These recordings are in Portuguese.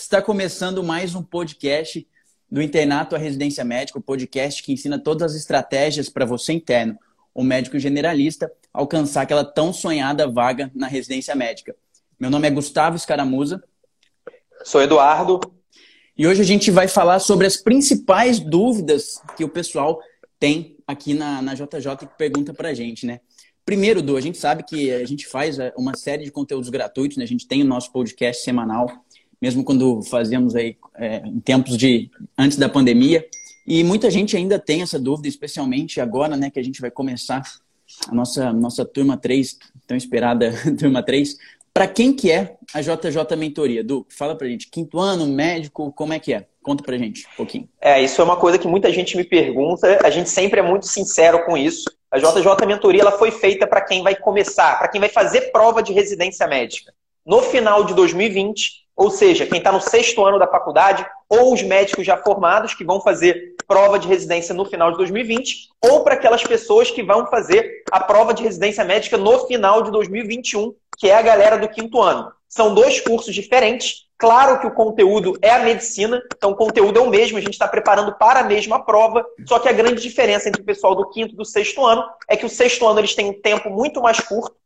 Está começando mais um podcast do Internato à Residência Médica, o podcast que ensina todas as estratégias para você interno, o médico generalista, alcançar aquela tão sonhada vaga na residência médica. Meu nome é Gustavo Escaramuza. Sou Eduardo. E hoje a gente vai falar sobre as principais dúvidas que o pessoal tem aqui na, na JJ que pergunta para a gente, né? Primeiro, Du, a gente sabe que a gente faz é, uma série de conteúdos gratuitos, né? A gente tem o nosso podcast semanal, mesmo quando fazíamos aí é, em tempos de antes da pandemia. E muita gente ainda tem essa dúvida, especialmente agora, né, que a gente vai começar a nossa, nossa turma 3, tão esperada turma 3. Para quem que é a JJ Mentoria? Du, fala pra gente, quinto ano, médico, como é que é? Conta pra gente um pouquinho. É, isso é uma coisa que muita gente me pergunta, a gente sempre é muito sincero com isso. A JJ Mentoria ela foi feita para quem vai começar, para quem vai fazer prova de residência médica. No final de 2020, ou seja, quem está no sexto ano da faculdade, ou os médicos já formados que vão fazer prova de residência no final de 2020, ou para aquelas pessoas que vão fazer a prova de residência médica no final de 2021, que é a galera do quinto ano. São dois cursos diferentes, Claro que o conteúdo é a medicina, então o conteúdo é o mesmo, a gente está preparando para a mesma prova, só que a grande diferença entre o pessoal do quinto e do sexto ano é que o sexto ano eles têm um tempo muito mais curto,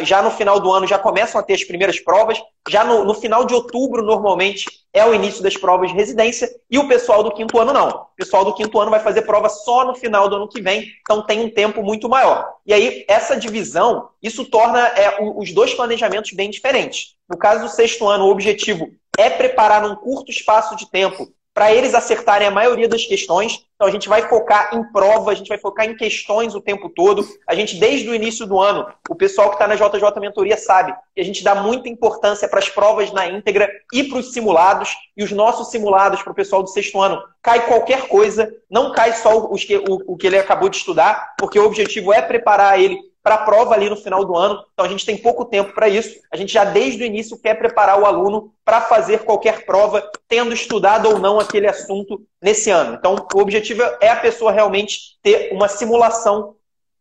já no final do ano já começam a ter as primeiras provas, já no, no final de outubro, normalmente, é o início das provas de residência, e o pessoal do quinto ano não. O pessoal do quinto ano vai fazer prova só no final do ano que vem, então tem um tempo muito maior. E aí, essa divisão, isso torna é, os dois planejamentos bem diferentes. No caso do sexto ano, o objetivo é preparar num curto espaço de tempo para eles acertarem a maioria das questões. Então a gente vai focar em prova, a gente vai focar em questões o tempo todo. A gente, desde o início do ano, o pessoal que está na JJ Mentoria sabe que a gente dá muita importância para as provas na íntegra e para os simulados. E os nossos simulados para o pessoal do sexto ano cai qualquer coisa, não cai só os que, o, o que ele acabou de estudar, porque o objetivo é preparar ele para a prova ali no final do ano. Então a gente tem pouco tempo para isso. A gente já desde o início quer preparar o aluno para fazer qualquer prova, tendo estudado ou não aquele assunto nesse ano. Então o objetivo é a pessoa realmente ter uma simulação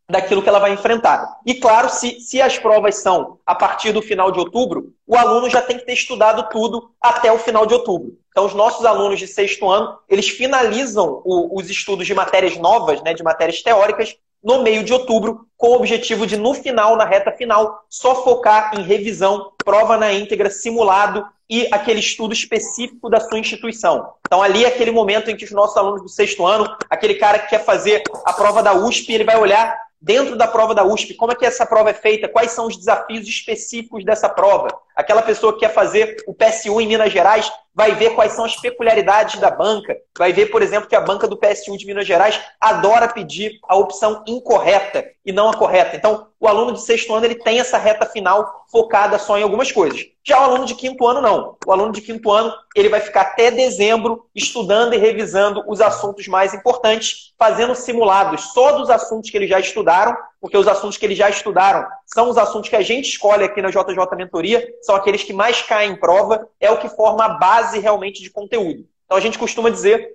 daquilo que ela vai enfrentar. E claro, se, se as provas são a partir do final de outubro, o aluno já tem que ter estudado tudo até o final de outubro. Então, os nossos alunos de sexto ano, eles finalizam o, os estudos de matérias novas, né, de matérias teóricas, no meio de outubro, com o objetivo de, no final, na reta final, só focar em revisão, prova na íntegra, simulado e aquele estudo específico da sua instituição. Então, ali é aquele momento em que os nossos alunos do sexto ano, aquele cara que quer fazer a prova da USP, ele vai olhar dentro da prova da USP, como é que essa prova é feita, quais são os desafios específicos dessa prova. Aquela pessoa que quer fazer o PSU em Minas Gerais vai ver quais são as peculiaridades da banca, vai ver, por exemplo, que a banca do PSU de Minas Gerais adora pedir a opção incorreta e não a correta. Então, o aluno de sexto ano ele tem essa reta final focada só em algumas coisas. Já o aluno de quinto ano, não. O aluno de quinto ano ele vai ficar até dezembro estudando e revisando os assuntos mais importantes, fazendo simulados só dos assuntos que eles já estudaram, porque os assuntos que eles já estudaram são os assuntos que a gente escolhe aqui na JJ Mentoria, são aqueles que mais caem em prova, é o que forma a base realmente de conteúdo. Então a gente costuma dizer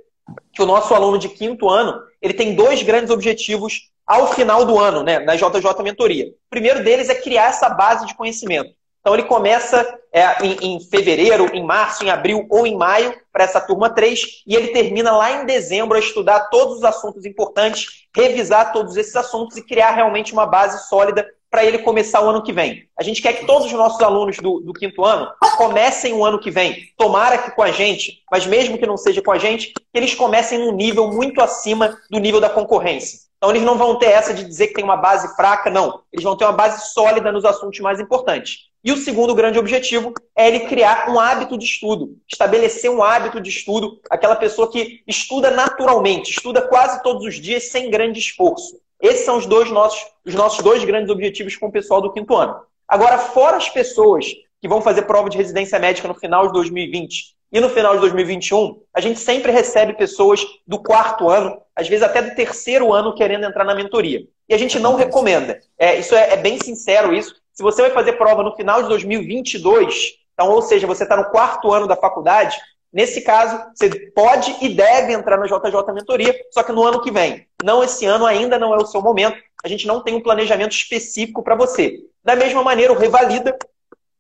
que o nosso aluno de quinto ano ele tem dois grandes objetivos ao final do ano, né, na JJ Mentoria. O primeiro deles é criar essa base de conhecimento. Então ele começa é, em, em, fevereiro, em março, em abril ou em maio para essa turma 3 e ele termina lá em dezembro a estudar todos os assuntos importantes, revisar todos esses assuntos e criar realmente uma base sólida para ele começar o ano que vem. A gente quer que todos os nossos alunos do, do, quinto ano comecem o ano que vem. Tomara que com a gente, mas mesmo que não seja com a gente, que eles comecem num nível muito acima do nível da concorrência. Então eles não vão ter essa de dizer que tem uma base fraca, não. Eles vão ter uma base sólida nos assuntos mais importantes. E o segundo grande objetivo é ele criar um hábito de estudo, estabelecer um hábito de estudo, aquela pessoa que estuda naturalmente, estuda quase todos os dias sem grande esforço. Esses são os dois nossos, os nossos dois grandes objetivos com o pessoal do quinto ano. Agora, fora as pessoas que vão fazer prova de residência médica no final de 2020 e no final de 2021, a gente sempre recebe pessoas do quarto ano, às vezes até do terceiro ano, querendo entrar na mentoria. E a gente não recomenda. É, isso é, é bem sincero isso. Se você vai fazer prova no final de 2022, então, ou seja, você está no quarto ano da faculdade, nesse caso, você pode e deve entrar na JJ Mentoria, só que no ano que vem. Não esse ano ainda não é o seu momento. A gente não tem um planejamento específico para você. Da mesma maneira, o Revalida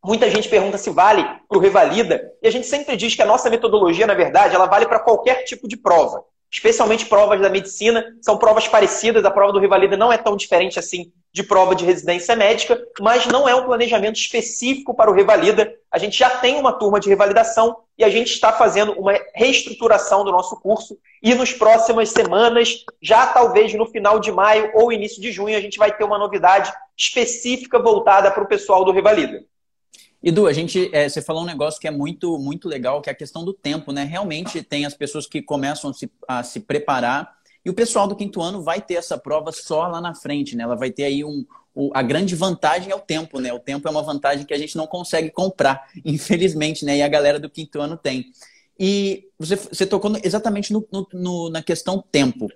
Muita gente pergunta se vale para o Revalida, e a gente sempre diz que a nossa metodologia, na verdade, ela vale para qualquer tipo de prova especialmente provas da medicina, são provas parecidas, a prova do Rivalida não é tão diferente assim de prova de residência médica, mas não é um planejamento específico para o Revalida. A gente já tem uma turma de revalidação e a gente está fazendo uma reestruturação do nosso curso e nos próximas semanas, já talvez no final de maio ou início de junho, a gente vai ter uma novidade específica voltada para o pessoal do Revalida. Edu, a gente, é, você falou um negócio que é muito, muito legal, que é a questão do tempo, né? Realmente tem as pessoas que começam a se, a se preparar e o pessoal do quinto ano vai ter essa prova só lá na frente, né? Ela vai ter aí um, o, a grande vantagem é o tempo, né? O tempo é uma vantagem que a gente não consegue comprar, infelizmente, né? E a galera do quinto ano tem. E você, você tocou exatamente no, no, no, na questão tempo.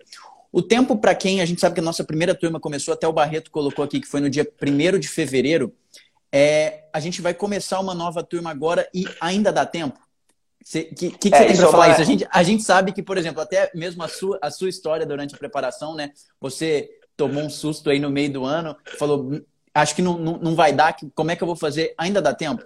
O tempo, para quem a gente sabe que a nossa primeira turma começou, até o Barreto colocou aqui, que foi no dia 1 de fevereiro, é, a gente vai começar uma nova turma agora e ainda dá tempo? O que, que, que é, você tem para falar isso? A gente, a gente sabe que, por exemplo, até mesmo a sua, a sua história durante a preparação, né? Você tomou um susto aí no meio do ano, falou, acho que não, não, não vai dar, como é que eu vou fazer? Ainda dá tempo?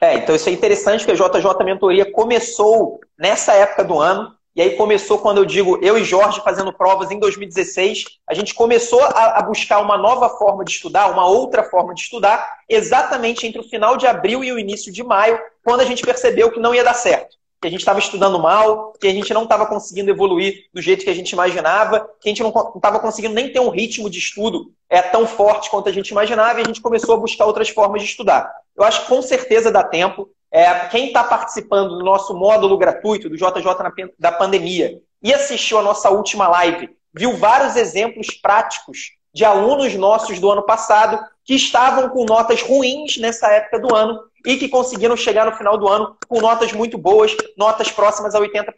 É, então isso é interessante que a JJ Mentoria começou nessa época do ano. E aí começou quando eu digo eu e Jorge fazendo provas em 2016, a gente começou a, a, buscar uma nova forma de estudar, uma outra forma de estudar, exatamente entre o final de abril e o início de maio, quando a gente percebeu que não ia dar certo. Que a gente estava estudando mal, que a gente não estava conseguindo evoluir do jeito que a gente imaginava, que a gente não estava conseguindo nem ter um ritmo de estudo é, tão forte quanto a gente imaginava, e a gente começou a buscar outras formas de estudar. Eu acho que com certeza dá tempo. É, quem está participando do nosso módulo gratuito do JJ na, da pandemia e assistiu a nossa última live, viu vários exemplos práticos de alunos nossos do ano passado que estavam com notas ruins nessa época do ano e que conseguiram chegar no final do ano com notas muito boas, notas próximas a 80%.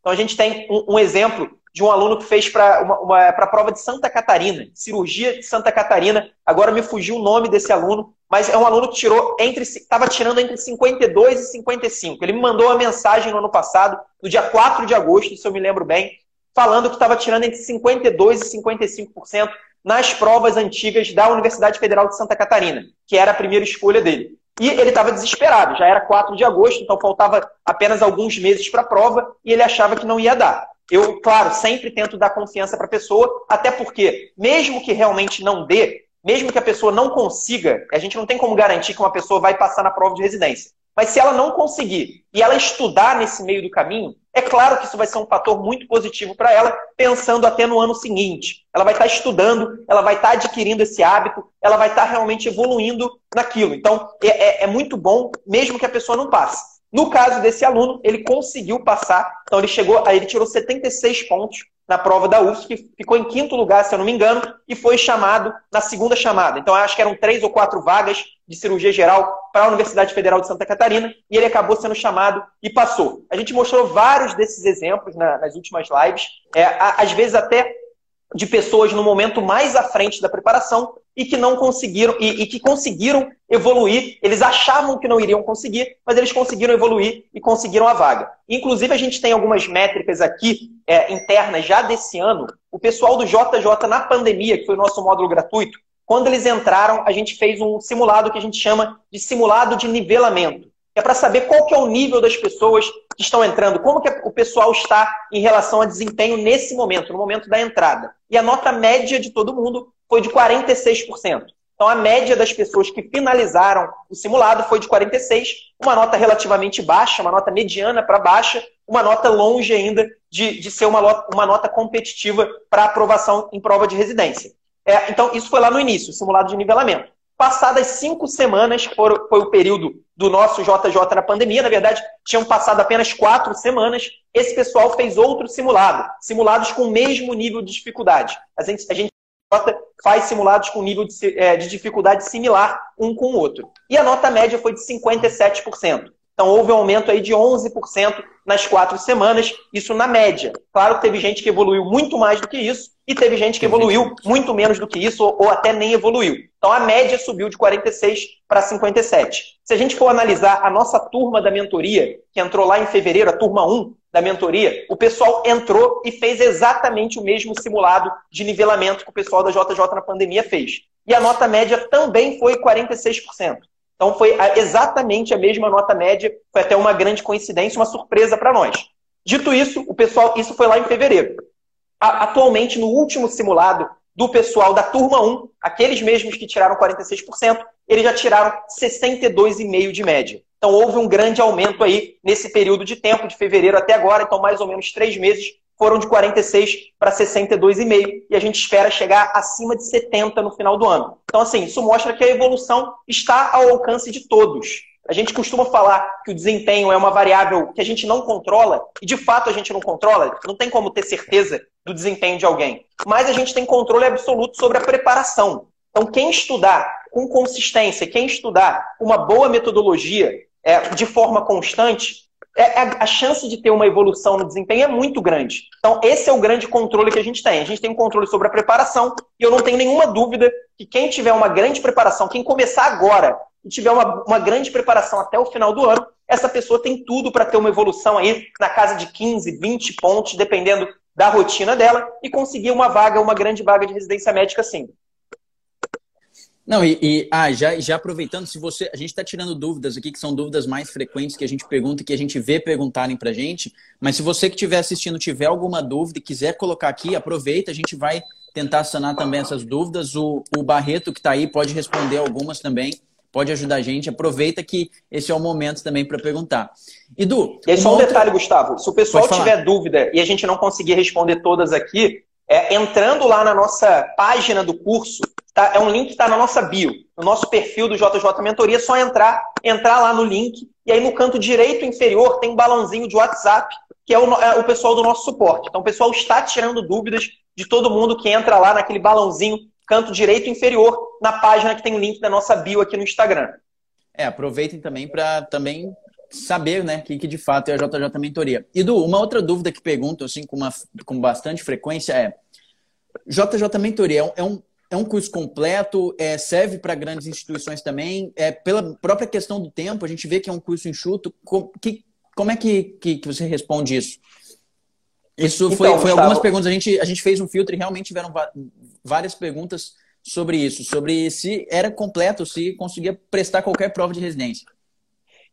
Então a gente tem um, um exemplo de um aluno que fez para uma, uma, a prova de Santa Catarina, cirurgia de Santa Catarina. Agora me fugiu o nome desse aluno, mas é um aluno que tirou entre estava tirando entre 52 e 55. Ele me mandou uma mensagem no ano passado, no dia 4 de agosto, se eu me lembro bem, falando que estava tirando entre 52 e 55% nas provas antigas da Universidade Federal de Santa Catarina, que era a primeira escolha dele. E ele estava desesperado, já era 4 de agosto, então faltava apenas alguns meses para a prova e ele achava que não ia dar. Eu, claro, sempre tento dar confiança para a pessoa, até porque, mesmo que realmente não dê, mesmo que a pessoa não consiga, a gente não tem como garantir que uma pessoa vai passar na prova de residência. Mas se ela não conseguir e ela estudar nesse meio do caminho, é claro que isso vai ser um fator muito positivo para ela, pensando até no ano seguinte. Ela vai estar estudando, ela vai estar adquirindo esse hábito, ela vai estar realmente evoluindo naquilo. Então, é, é, é muito bom, mesmo que a pessoa não passe. No caso desse aluno, ele conseguiu passar, então ele chegou, aí ele tirou 76 pontos na prova da UFSC, ficou em quinto lugar, se eu não me engano, e foi chamado na segunda chamada. Então, acho que eram três ou quatro vagas de cirurgia geral para a Universidade Federal de Santa Catarina, e ele acabou sendo chamado e passou. A gente mostrou vários desses exemplos na, nas últimas lives, é, às vezes até de pessoas no momento mais à frente da preparação e que não conseguiram e, e, que conseguiram evoluir. Eles achavam que não iriam conseguir, mas eles conseguiram evoluir e conseguiram a vaga. Inclusive a gente tem algumas métricas aqui é, internas já desse ano. O pessoal do JJ na pandemia, que foi o nosso módulo gratuito, quando eles entraram, a gente fez um simulado que a gente chama de simulado de nivelamento é para saber qual que é o nível das pessoas que estão entrando, como que o pessoal está em relação a desempenho nesse momento, no momento da entrada. E a nota média de todo mundo foi de 46%. Então, a média das pessoas que finalizaram o simulado foi de 46, uma nota relativamente baixa, uma nota mediana para baixa, uma nota longe ainda de, de ser uma, uma nota competitiva para aprovação em prova de residência. É, então, isso foi lá no início, o simulado de nivelamento. Passadas cinco semanas, foi o período do nosso JJ na pandemia, na verdade, tinham passado apenas quatro semanas, esse pessoal fez outro simulado, simulados com o mesmo nível de dificuldade. A gente, a gente faz simulados com nível de, é, de dificuldade similar um com o outro. E a nota média foi de 57%. Então houve um aumento aí de 11% nas quatro semanas, isso na média. Claro que teve gente que evoluiu muito mais do que isso, e teve gente que evoluiu muito menos do que isso, ou, ou até nem evoluiu. Então a média subiu de 46 para 57. Se a gente for analisar a nossa turma da mentoria, que entrou lá em fevereiro, a turma 1 da mentoria, o pessoal entrou e fez exatamente o mesmo simulado de nivelamento que o pessoal da JJ na pandemia fez. E a nota média também foi 46%. Então foi exatamente a mesma nota média, foi até uma grande coincidência, uma surpresa para nós. Dito isso, o pessoal, isso foi lá em fevereiro. Atualmente, no último simulado do pessoal da turma 1, aqueles mesmos que tiraram 46%, eles já tiraram 62,5% de média. Então houve um grande aumento aí nesse período de tempo, de fevereiro até agora, então mais ou menos três meses foram de 46 para 62,5 e a gente espera chegar acima de 70 no final do ano. Então, assim, isso mostra que a evolução está ao alcance de todos. A gente costuma falar que o desempenho é uma variável que a gente não controla, e de fato a gente não controla, não tem como ter certeza do desempenho de alguém. Mas a gente tem controle absoluto sobre a preparação. Então, quem estudar com consistência, quem estudar uma boa metodologia, é, de forma constante, é, é, a chance de ter uma evolução no desempenho é muito grande. Então, esse é o grande controle que a gente tem. A gente tem um controle sobre a preparação e eu não tenho nenhuma dúvida que quem tiver uma grande preparação, quem começar agora e tiver uma, uma grande preparação até o final do ano, essa pessoa tem tudo para ter uma evolução aí na casa de 15, 20 pontos, dependendo da rotina dela, e conseguir uma vaga, uma grande vaga de residência médica sim. Não, e, e, ah, já, já aproveitando, se você. A gente está tirando dúvidas aqui, que são dúvidas mais frequentes que a gente pergunta, que a gente vê perguntarem para a gente. Mas se você que estiver assistindo tiver alguma dúvida e quiser colocar aqui, aproveita, a gente vai tentar sanar também essas dúvidas. O, o Barreto que está aí pode responder algumas também, pode ajudar a gente. Aproveita que esse é o momento também para perguntar. Edu. E aí, só um outra... detalhe, Gustavo. Se o pessoal tiver dúvida e a gente não conseguir responder todas aqui, é, entrando lá na nossa página do curso, tá, é um link que está na nossa bio, no nosso perfil do JJ Mentoria, é só entrar, entrar lá no link, e aí no canto direito inferior tem um balãozinho de WhatsApp, que é o, é o pessoal do nosso suporte. Então o pessoal está tirando dúvidas de todo mundo que entra lá naquele balãozinho, canto direito inferior, na página que tem o link da nossa bio aqui no Instagram. É, aproveitem também para também saber, né, que, que de fato é a JJ Mentoria. E Du, uma outra dúvida que pergunto assim com, uma, com bastante frequência é JJ Mentoria é um, é um curso completo, é, serve para grandes instituições também, é pela própria questão do tempo, a gente vê que é um curso enxuto. Com, que, como é que, que, que, você responde isso? Isso foi, então, foi algumas perguntas, a gente, a gente fez um filtro e realmente tiveram várias perguntas sobre isso, sobre se era completo, se conseguia prestar qualquer prova de residência.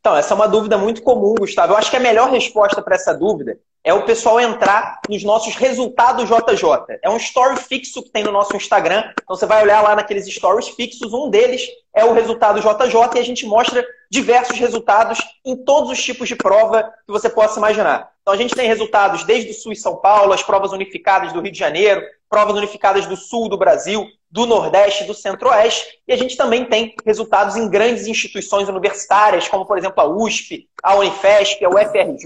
Então, essa é uma dúvida muito comum, Gustavo. Eu acho que a melhor resposta para essa dúvida é o pessoal entrar nos nossos resultados JJ. É um story fixo que tem no nosso Instagram. Então você vai olhar lá naqueles stories fixos, um deles é o resultado JJ e a gente mostra diversos resultados em todos os tipos de prova que você possa imaginar. Então a gente tem resultados desde o Sul e São Paulo, as provas unificadas do Rio de Janeiro, provas unificadas do Sul do Brasil, do Nordeste, do Centro-Oeste, e a gente também tem resultados em grandes instituições universitárias, como, por exemplo, a USP, a Unifesp, a UFRJ,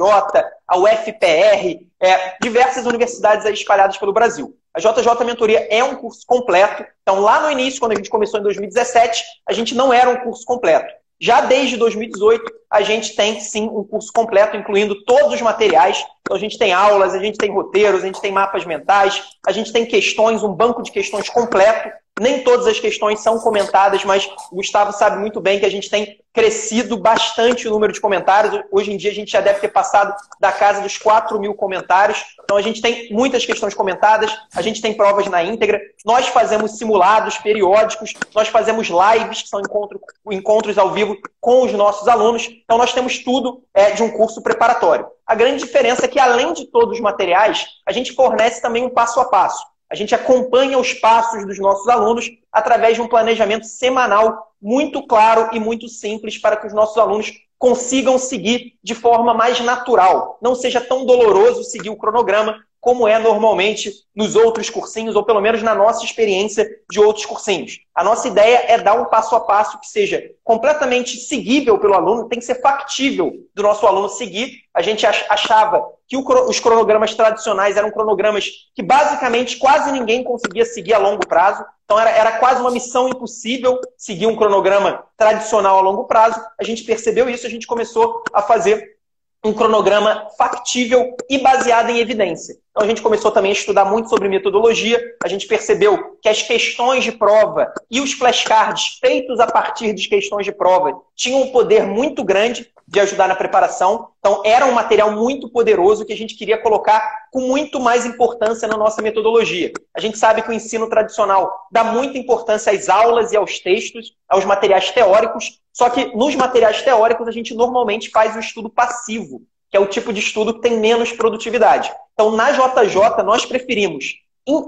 a UFPR, é, diversas universidades espalhadas pelo Brasil. A JJ Mentoria é um curso completo, então lá no início, quando a gente começou em 2017, a gente não era um curso completo. Já desde 2018, a gente tem sim um curso completo, incluindo todos os materiais. Então, a gente tem aulas, a gente tem roteiros, a gente tem mapas mentais, a gente tem questões, um banco de questões completo nem todas as questões são comentadas, mas o Gustavo sabe muito bem que a gente tem crescido bastante o número de comentários. Hoje em dia a gente já deve ter passado da casa dos 4 mil comentários. Então a gente tem muitas questões comentadas, a gente tem provas na íntegra, nós fazemos simulados periódicos, nós fazemos lives, que são encontro, encontros ao vivo com os nossos alunos. Então nós temos tudo é, de um curso preparatório. A grande diferença é que, além de todos os materiais, a gente fornece também um passo a passo. A gente acompanha os passos dos nossos alunos através de um planejamento semanal muito claro e muito simples para que os nossos alunos consigam seguir de forma mais natural. Não seja tão doloroso seguir o cronograma como é normalmente nos outros cursinhos, ou pelo menos na nossa experiência de outros cursinhos. A nossa ideia é dar um passo a passo que seja completamente seguível pelo aluno, tem que ser factível do nosso aluno seguir. A gente achava que os cronogramas tradicionais eram cronogramas que basicamente quase ninguém conseguia seguir a longo prazo. Então era, era quase uma missão impossível seguir um cronograma tradicional a longo prazo. A gente percebeu isso, a gente começou a fazer um cronograma factível e baseado em evidência. Então a gente começou também a estudar muito sobre metodologia, a gente percebeu que as questões de prova e os flashcards feitos a partir de questões de prova tinham um poder muito grande de ajudar na preparação. Então, era um material muito poderoso que a gente queria colocar com muito mais importância na nossa metodologia. A gente sabe que o ensino tradicional dá muita importância às aulas e aos textos, aos materiais teóricos, Só que nos materiais teóricos a gente normalmente faz o estudo passivo, que é o tipo de estudo que tem menos produtividade. Então, na JJ, nós preferimos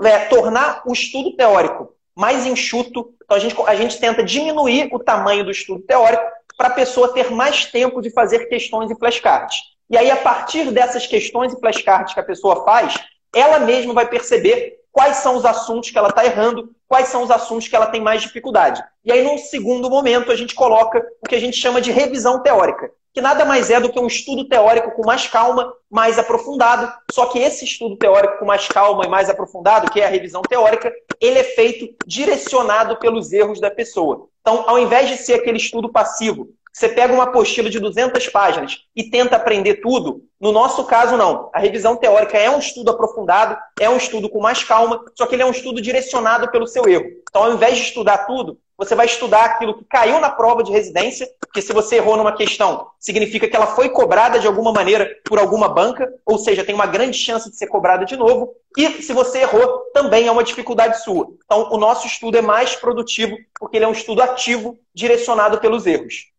é, tornar o estudo teórico mais enxuto. Então, a gente, a gente tenta diminuir o tamanho do estudo teórico para a pessoa ter mais tempo de fazer questões e flashcards. E aí, a partir dessas questões e flashcards que a pessoa faz, ela mesma vai perceber quais são os assuntos que ela está errando, quais são os assuntos que ela tem mais dificuldade. E aí, num segundo momento, a gente coloca o que a gente chama de revisão teórica, que nada mais é do que um estudo teórico com mais calma, mais aprofundado. Só que esse estudo teórico com mais calma e mais aprofundado, que é a revisão teórica, ele é feito direcionado pelos erros da pessoa. Então, ao invés de ser aquele estudo passivo, você pega uma apostila de 200 páginas e tenta aprender tudo. No nosso caso, não. A revisão teórica é um estudo aprofundado, é um estudo com mais calma, só que ele é um estudo direcionado pelo seu erro. Então, ao invés de estudar tudo, você vai estudar aquilo que caiu na prova de residência, porque se você errou numa questão, significa que ela foi cobrada de alguma maneira por alguma banca, ou seja, tem uma grande chance de ser cobrada de novo. E se você errou, também é uma dificuldade sua. Então, o nosso estudo é mais produtivo, porque ele é um estudo ativo, direcionado pelos erros.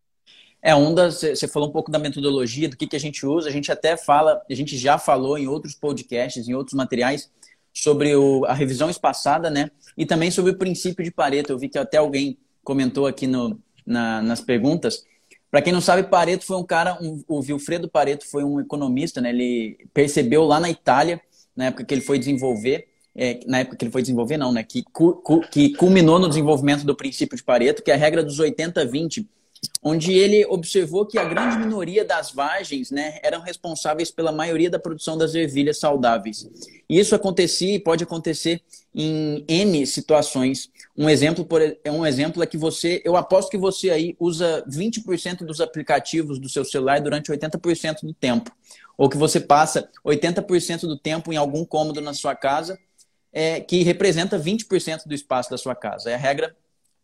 É, das. Você falou um pouco da metodologia, do que, que a gente usa. A gente até fala, a gente já falou em outros podcasts, em outros materiais, sobre o, a revisão espaçada, né? E também sobre o princípio de Pareto. Eu vi que até alguém comentou aqui no, na, nas perguntas. Para quem não sabe, Pareto foi um cara, um, o Vilfredo Pareto foi um economista, né? Ele percebeu lá na Itália, na época que ele foi desenvolver, é, na época que ele foi desenvolver, não, né? Que, cu, que culminou no desenvolvimento do princípio de Pareto, que é a regra dos 80-20 onde ele observou que a grande minoria das vagens né, eram responsáveis pela maioria da produção das ervilhas saudáveis. E isso acontecia e pode acontecer em N situações. Um exemplo, por, um exemplo é que você, eu aposto que você aí usa 20% dos aplicativos do seu celular durante 80% do tempo. Ou que você passa 80% do tempo em algum cômodo na sua casa, é, que representa 20% do espaço da sua casa. É a regra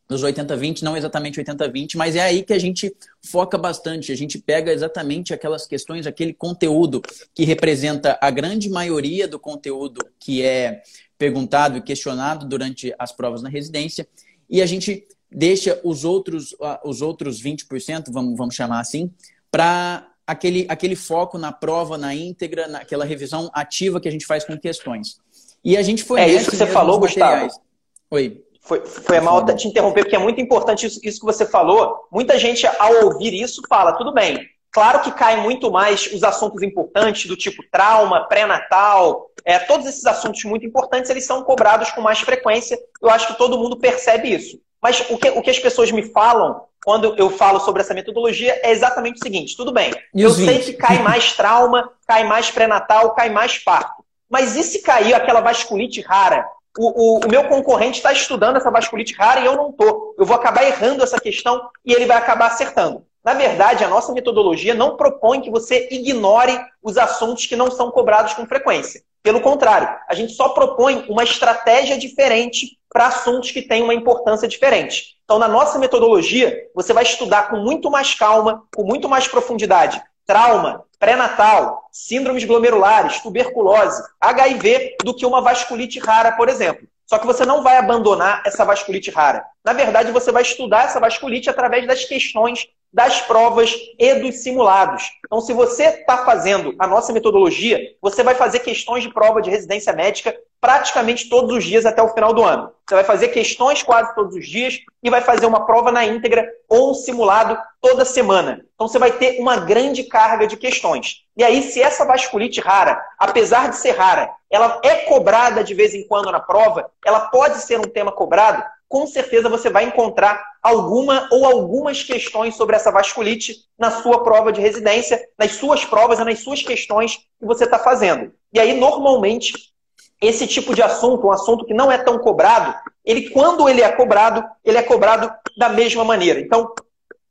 dos 80-20, não exatamente 80-20, mas é aí que a gente foca bastante. A gente pega exatamente aquelas questões, aquele conteúdo que representa a grande maioria do conteúdo que é perguntado e questionado durante as provas na residência, e a gente deixa os outros, os outros 20%, vamos, vamos chamar assim, para aquele, aquele foco na prova, na íntegra, naquela revisão ativa que a gente faz com questões. E a gente foi. É isso que você falou, Gustavo. Oi. Foi, foi mal te interromper, porque é muito importante isso, isso que você falou. Muita gente, ao ouvir isso, fala: tudo bem, Claro que cai muito mais os assuntos importantes do tipo trauma, pré-natal, é, todos esses assuntos muito importantes, eles são cobrados com mais frequência. Eu acho que todo mundo percebe isso. Mas o que, o que as pessoas me falam quando eu falo sobre essa metodologia é exatamente o seguinte: tudo bem, eu sei que cai mais trauma, cai mais pré-natal, cai mais parto. Mas e se cair aquela vasculite rara o, o, o meu concorrente está estudando essa vasculite rara e eu não estou. Eu vou acabar errando essa questão e ele vai acabar acertando. Na verdade, a nossa metodologia não propõe que você ignore os assuntos que não são cobrados com frequência. Pelo contrário, a gente só propõe uma estratégia diferente para assuntos que têm uma importância diferente. Então, na nossa metodologia, você vai estudar com muito mais calma, com muito mais profundidade, trauma, pré-natal, síndromes glomerulares, tuberculose, HIV, do que uma vasculite rara, por exemplo. Só que você não vai abandonar essa vasculite rara. Na verdade, você vai estudar essa vasculite através das questões das provas e dos simulados. Então, se você está fazendo a nossa metodologia, você vai fazer questões de prova de residência médica praticamente todos os dias até o final do ano. Você vai fazer questões quase todos os dias e vai fazer uma prova na íntegra ou um simulado toda semana. Então você vai ter uma grande carga de questões. E aí, se essa vasculite rara, apesar de ser rara, ela é cobrada de vez em quando na prova, ela pode ser um tema cobrado, com certeza você vai encontrar alguma ou algumas questões sobre essa vasculite na sua prova de residência, nas suas provas e nas suas questões que você está fazendo. E aí, normalmente, esse tipo de assunto, um assunto que não é tão cobrado, ele, quando ele é cobrado, ele é cobrado da mesma maneira. Então,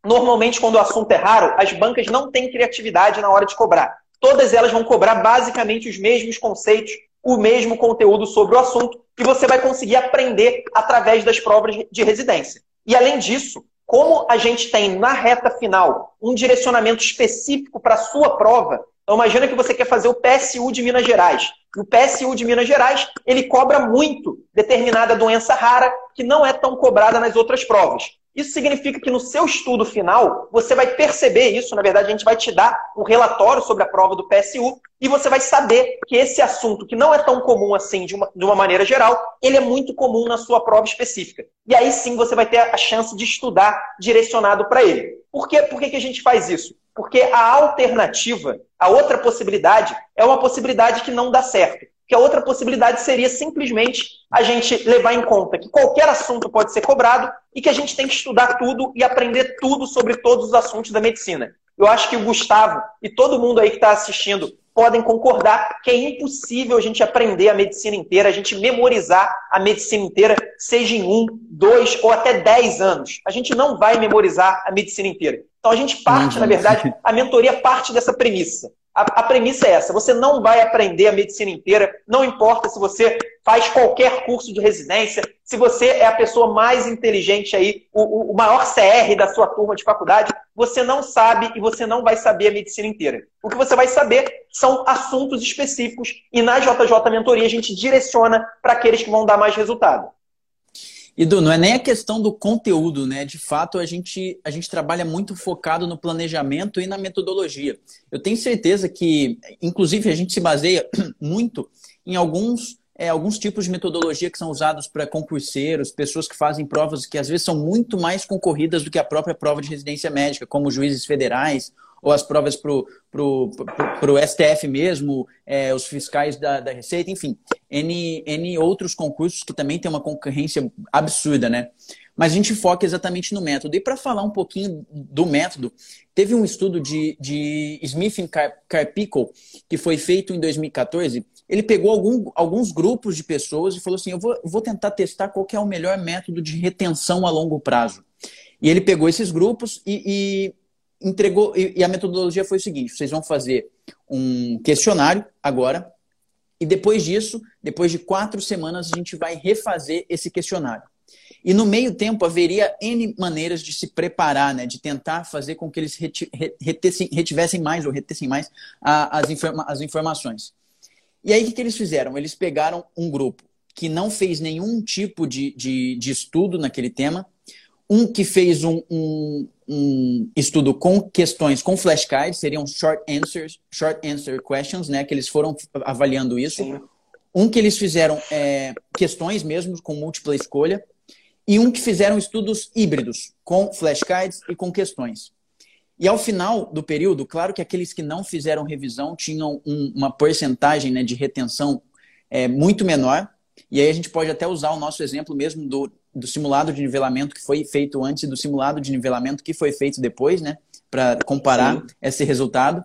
normalmente, quando o assunto é raro, as bancas não têm criatividade na hora de cobrar. Todas elas vão cobrar basicamente os mesmos conceitos, o mesmo conteúdo sobre o assunto, que você vai conseguir aprender através das provas de residência. E além disso, como a gente tem na reta final um direcionamento específico para a sua prova, então imagina que você quer fazer o PSU de Minas Gerais. O PSU de Minas Gerais, ele cobra muito determinada doença rara que não é tão cobrada nas outras provas. Isso significa que no seu estudo final, você vai perceber isso. Na verdade, a gente vai te dar um relatório sobre a prova do PSU e você vai saber que esse assunto, que não é tão comum assim de uma, de uma maneira geral, ele é muito comum na sua prova específica. E aí sim você vai ter a chance de estudar direcionado para ele. Por, quê? Por que, que a gente faz isso? Porque a alternativa, a outra possibilidade, é uma possibilidade que não dá certo que a outra possibilidade seria simplesmente a gente levar em conta que qualquer assunto pode ser cobrado e que a gente tem que estudar tudo e aprender tudo sobre todos os assuntos da medicina. Eu acho que o Gustavo e todo mundo aí que está assistindo podem concordar que é impossível a gente aprender a medicina inteira, a gente memorizar a medicina inteira, seja em um, dois ou até dez anos. A gente não vai memorizar a medicina inteira. Então a gente parte, na verdade, a mentoria parte dessa premissa. A, a, premissa é essa: você não vai aprender a medicina inteira, não importa se você faz qualquer curso de residência, se você é a pessoa mais inteligente aí, o, o maior CR da sua turma de faculdade, você não sabe e você não vai saber a medicina inteira. O que você vai saber são assuntos específicos e na JJ Mentoria a gente direciona para aqueles que vão dar mais resultado. Edu, não é nem a questão do conteúdo, né? De fato, a gente, a gente trabalha muito focado no planejamento e na metodologia. Eu tenho certeza que, inclusive, a gente se baseia muito em alguns, é, alguns tipos de metodologia que são usados para concurseiros, pessoas que fazem provas que às vezes são muito mais concorridas do que a própria prova de residência médica, como juízes federais ou as provas para o STF mesmo, é, os fiscais da, da Receita, enfim, N, N outros concursos que também tem uma concorrência absurda, né? Mas a gente foca exatamente no método. E para falar um pouquinho do método, teve um estudo de, de Smith e Carpico, que foi feito em 2014. Ele pegou algum, alguns grupos de pessoas e falou assim: Eu vou, vou tentar testar qual é o melhor método de retenção a longo prazo. E ele pegou esses grupos e entregou. E a metodologia foi o seguinte: vocês vão fazer um questionário agora, e depois disso, depois de quatro semanas, a gente vai refazer esse questionário. E no meio tempo haveria N maneiras de se preparar, né, de tentar fazer com que eles retessem, retivessem mais ou retessem mais a, as, informa as informações. E aí o que, que eles fizeram? Eles pegaram um grupo que não fez nenhum tipo de, de, de estudo naquele tema, um que fez um, um, um, estudo com questões com flashcards, seriam short answers, short answer questions, né? Que eles foram avaliando isso. Sim. Um que eles fizeram é, questões mesmo com múltipla escolha e um que fizeram estudos híbridos com flashcards e com questões. E ao final do período, claro que aqueles que não fizeram revisão tinham um, uma porcentagem né, de retenção é, muito menor. E aí a gente pode até usar o nosso exemplo mesmo do do simulado de nivelamento que foi feito antes e do simulado de nivelamento que foi feito depois, né? Para comparar Sim. esse resultado.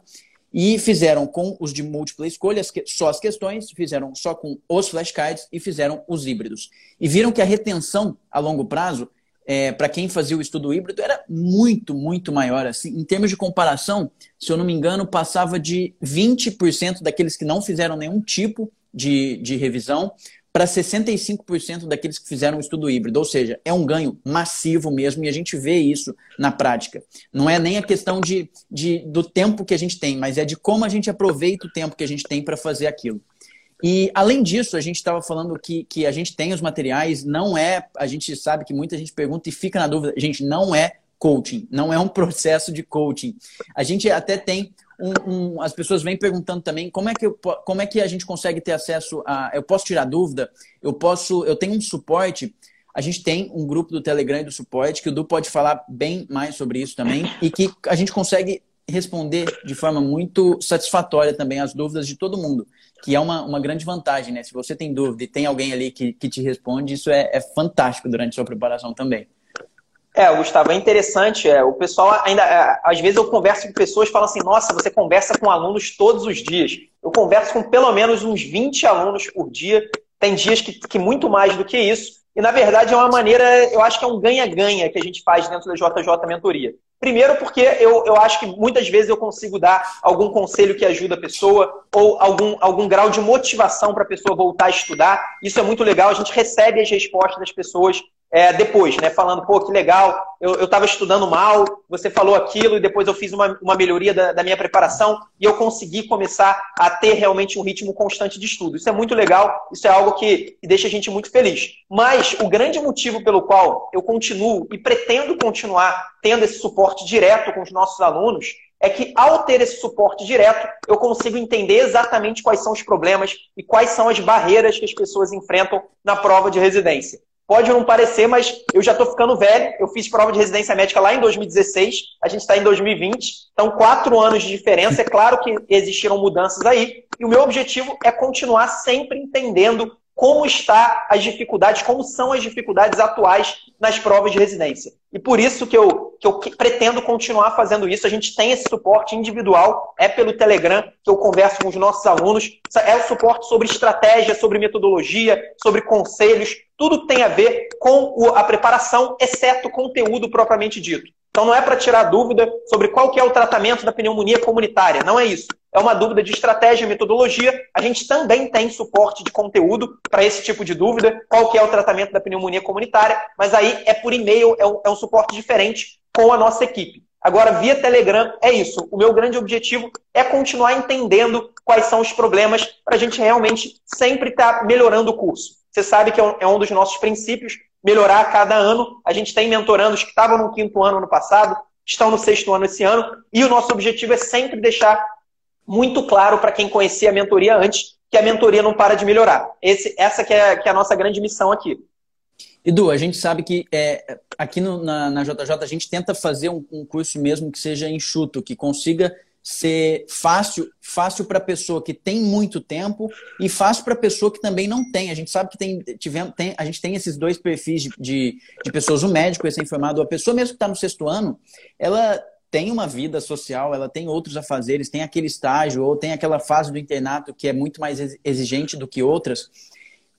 E fizeram com os de múltipla escolha só as questões, fizeram só com os flashcards e fizeram os híbridos. E viram que a retenção a longo prazo, é, para quem fazia o estudo híbrido, era muito, muito maior. Assim, em termos de comparação, se eu não me engano, passava de 20% daqueles que não fizeram nenhum tipo de, de revisão para 65% daqueles que fizeram o estudo híbrido. Ou seja, é um ganho massivo mesmo e a gente vê isso na prática. Não é nem a questão de, de, do tempo que a gente tem, mas é de como a gente aproveita o tempo que a gente tem para fazer aquilo. E, além disso, a gente estava falando que, que a gente tem os materiais, não é. A gente sabe que muita gente pergunta e fica na dúvida. Gente, não é coaching, não é um processo de coaching. A gente até tem um, um, as pessoas vêm perguntando também como é que eu, como é que a gente consegue ter acesso a eu posso tirar dúvida eu posso eu tenho um suporte a gente tem um grupo do Telegram e do suporte que o Du pode falar bem mais sobre isso também e que a gente consegue responder de forma muito satisfatória também as dúvidas de todo mundo, que é uma, uma grande vantagem, né? Se você tem dúvida e tem alguém ali que, que te responde, isso é, é fantástico durante a sua preparação também. É, Gustavo, é interessante. É, o pessoal ainda. É, às vezes eu converso com pessoas e falam assim: nossa, você conversa com alunos todos os dias. Eu converso com pelo menos uns 20 alunos por dia. Tem dias que, que muito mais do que isso. E, na verdade, é uma maneira, eu acho que é um ganha-ganha que a gente faz dentro da JJ Mentoria. Primeiro, porque eu, eu acho que muitas vezes eu consigo dar algum conselho que ajuda a pessoa, ou algum, algum grau de motivação para a pessoa voltar a estudar. Isso é muito legal. A gente recebe as respostas das pessoas é, depois, né? Falando, pô, que legal, eu estava estudando mal, você falou aquilo, e depois eu fiz uma, uma melhoria da, da, minha preparação e eu consegui começar a ter realmente um ritmo constante de estudo. Isso é muito legal, isso é algo que, que deixa a gente muito feliz. Mas o grande motivo pelo qual eu continuo e pretendo continuar tendo esse suporte direto com os nossos alunos é que ao ter esse suporte direto, eu consigo entender exatamente quais são os problemas e quais são as barreiras que as pessoas enfrentam na prova de residência. Pode não parecer, mas eu já estou ficando velho. Eu fiz prova de residência médica lá em 2016, a gente está em 2020, então quatro anos de diferença. É claro que existiram mudanças aí, e o meu objetivo é continuar sempre entendendo como está as dificuldades, como são as dificuldades atuais nas provas de residência. E por isso que eu, que eu pretendo continuar fazendo isso. A gente tem esse suporte individual, é pelo Telegram que eu converso com os nossos alunos. É o suporte sobre estratégia, sobre metodologia, sobre conselhos. Tudo tem a ver com a preparação, exceto o conteúdo propriamente dito. Então não é para tirar dúvida sobre qual que é o tratamento da pneumonia comunitária, não é isso. É uma dúvida de estratégia metodologia. A gente também tem suporte de conteúdo para esse tipo de dúvida, qual que é o tratamento da pneumonia comunitária, mas aí é por e-mail, é um, é um suporte diferente com a nossa equipe. Agora, via Telegram, é isso. O meu grande objetivo é continuar entendendo quais são os problemas para a gente realmente sempre estar tá melhorando o curso. Você sabe que é um, é um dos nossos princípios melhorar a cada ano. A gente tem mentorandos que estavam no quinto ano no passado, estão no sexto ano esse ano, e o nosso objetivo é sempre deixar muito claro para quem conhecia a mentoria antes que a mentoria não para de melhorar. Esse, essa que é, que é a nossa grande missão aqui. Edu, a gente sabe que é, aqui no, na, na JJ a gente tenta fazer um, um curso mesmo que seja enxuto, que consiga ser fácil, fácil para a pessoa que tem muito tempo e fácil para a pessoa que também não tem. A gente sabe que tem, tivemos, tem, a gente tem esses dois perfis de, de, de pessoas, o médico, esse informado, a pessoa mesmo que está no sexto ano, ela tem uma vida social, ela tem outros afazeres, tem aquele estágio ou tem aquela fase do internato que é muito mais exigente do que outras.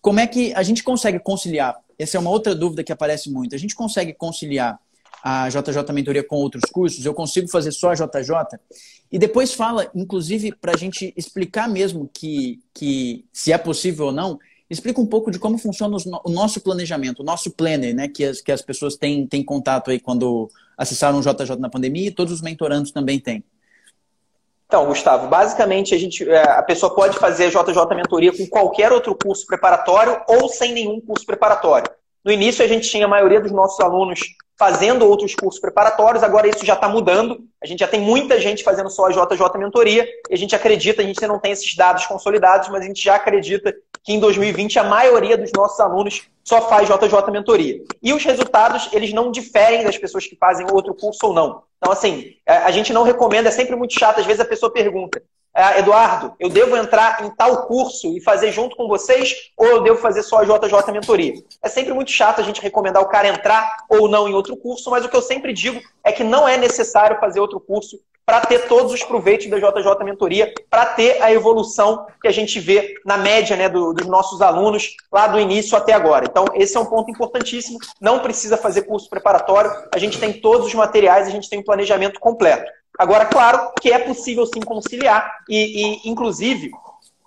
Como é que a gente consegue conciliar? Essa é uma outra dúvida que aparece muito. A gente consegue conciliar a JJ Mentoria com outros cursos? Eu consigo fazer só a JJ? E depois fala, inclusive, para a gente explicar mesmo que, que se é possível ou não, explica um pouco de como funciona o nosso planejamento, o nosso planner, né? Que as, que as pessoas têm, têm contato aí quando acessaram o JJ na pandemia e todos os mentorandos também têm. Então, Gustavo, basicamente a, gente, é, a pessoa pode fazer a JJ Mentoria com qualquer outro curso preparatório ou sem nenhum curso preparatório. No início, a gente tinha a maioria dos nossos alunos fazendo outros cursos preparatórios, agora isso já está mudando. A gente já tem muita gente fazendo só a JJ Mentoria e a gente acredita, a gente não tem esses dados consolidados, mas a gente já acredita que em 2020 a maioria dos nossos alunos só faz JJ Mentoria. E os resultados, eles não diferem das pessoas que fazem outro curso ou não. Então, assim, é, a gente não recomenda, é sempre muito chato, às vezes a pessoa pergunta, ah, Eduardo, eu devo entrar em tal curso e fazer junto com vocês ou eu devo fazer só a JJ Mentoria? É sempre muito chato a gente recomendar o cara entrar ou não em outro curso, mas o que eu sempre digo é que não é necessário fazer outro curso para ter todos os proveitos da JJ Mentoria, para ter a evolução que a gente vê na média né, do, dos nossos alunos lá do início até agora. Então, esse é um ponto importantíssimo. Não precisa fazer curso preparatório, a gente tem todos os materiais, a gente tem um planejamento completo. Agora, claro que é possível sim conciliar, e, e inclusive,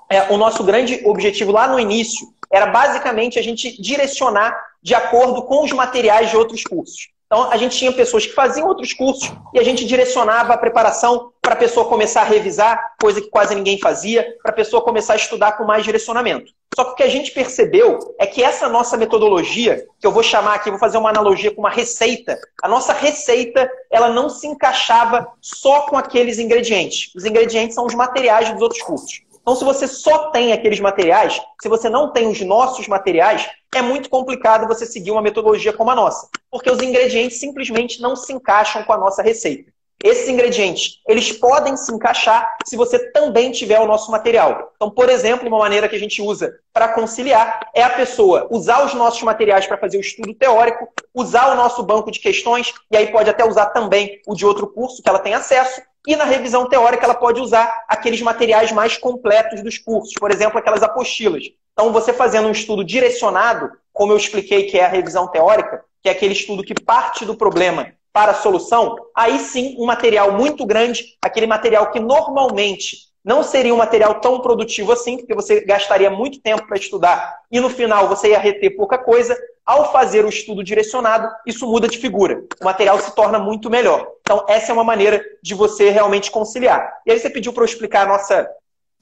é, o nosso grande objetivo lá no início era basicamente a gente direcionar de acordo com os materiais de outros cursos. Então, a gente tinha pessoas que faziam outros cursos e a gente direcionava a preparação para a pessoa começar a revisar, coisa que quase ninguém fazia, para a pessoa começar a estudar com mais direcionamento. Só que o que a gente percebeu é que essa nossa metodologia, que eu vou chamar aqui, vou fazer uma analogia com uma receita, a nossa receita, ela não se encaixava só com aqueles ingredientes. Os ingredientes são os materiais dos outros cursos. Então, se você só tem aqueles materiais, se você não tem os nossos materiais, é muito complicado você seguir uma metodologia como a nossa, porque os ingredientes simplesmente não se encaixam com a nossa receita. Esses ingredientes, eles podem se encaixar se você também tiver o nosso material. Então, por exemplo, uma maneira que a gente usa para conciliar é a pessoa usar os nossos materiais para fazer o estudo teórico, usar o nosso banco de questões, e aí pode até usar também o de outro curso que ela tem acesso, e na revisão teórica, ela pode usar aqueles materiais mais completos dos cursos, por exemplo, aquelas apostilas. Então, você fazendo um estudo direcionado, como eu expliquei que é a revisão teórica, que é aquele estudo que parte do problema para a solução, aí sim, um material muito grande, aquele material que normalmente não seria um material tão produtivo assim, porque você gastaria muito tempo para estudar e no final você ia reter pouca coisa. Ao fazer o estudo direcionado, isso muda de figura. O material se torna muito melhor. Então, essa é uma maneira de você realmente conciliar. E aí você pediu para eu explicar nossa,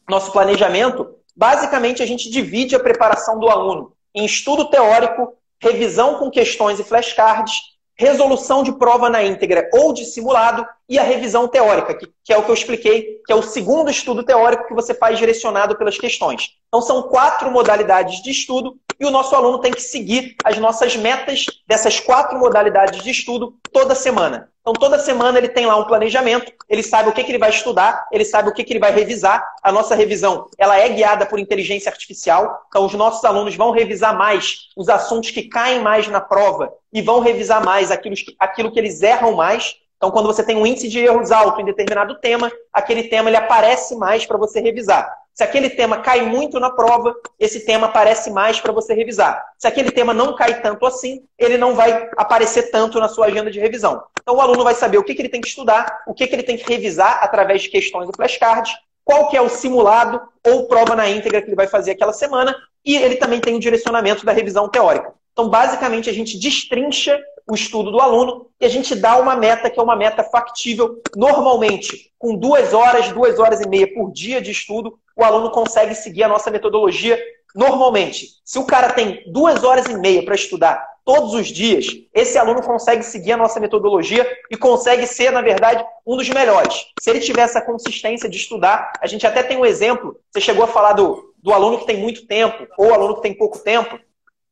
nosso planejamento. Basicamente, a gente divide a preparação do aluno em estudo teórico, revisão com questões e flashcards resolução de prova na íntegra ou de simulado e a revisão teórica, que, que, é o que eu expliquei, que é o segundo estudo teórico que você faz direcionado pelas questões. Então, são quatro modalidades de estudo e o nosso aluno tem que seguir as nossas metas dessas quatro modalidades de estudo toda semana. Então, toda semana ele tem lá um planejamento, ele sabe o que, que ele vai estudar, ele sabe o que, que ele vai revisar. A nossa revisão ela é guiada por inteligência artificial, então os nossos alunos vão revisar mais os assuntos que caem mais na prova e vão revisar mais aquilo, aquilo que eles erram mais. Então, quando você tem um índice de erros alto em determinado tema, aquele tema ele aparece mais para você revisar. Se aquele tema cai muito na prova, esse tema aparece mais para você revisar. Se aquele tema não cai tanto assim, ele não vai aparecer tanto na sua agenda de revisão. Então, o aluno vai saber o que, que ele tem que estudar, o que, que ele tem que revisar através de questões do flashcard, qual que é o simulado ou prova na íntegra que ele vai fazer aquela semana, e ele também tem o direcionamento da revisão teórica. Então, basicamente, a gente destrincha o estudo do aluno e a gente dá uma meta que é uma meta factível. Normalmente, com duas horas, duas horas e meia por dia de estudo, o aluno consegue seguir a nossa metodologia normalmente. Se o cara tem duas horas e meia para estudar todos os dias, esse aluno consegue seguir a nossa metodologia e consegue ser, na verdade, um dos melhores. Se ele tiver essa consistência de estudar, a gente até tem um exemplo, você chegou a falar do, do aluno que tem muito tempo ou aluno que tem pouco tempo.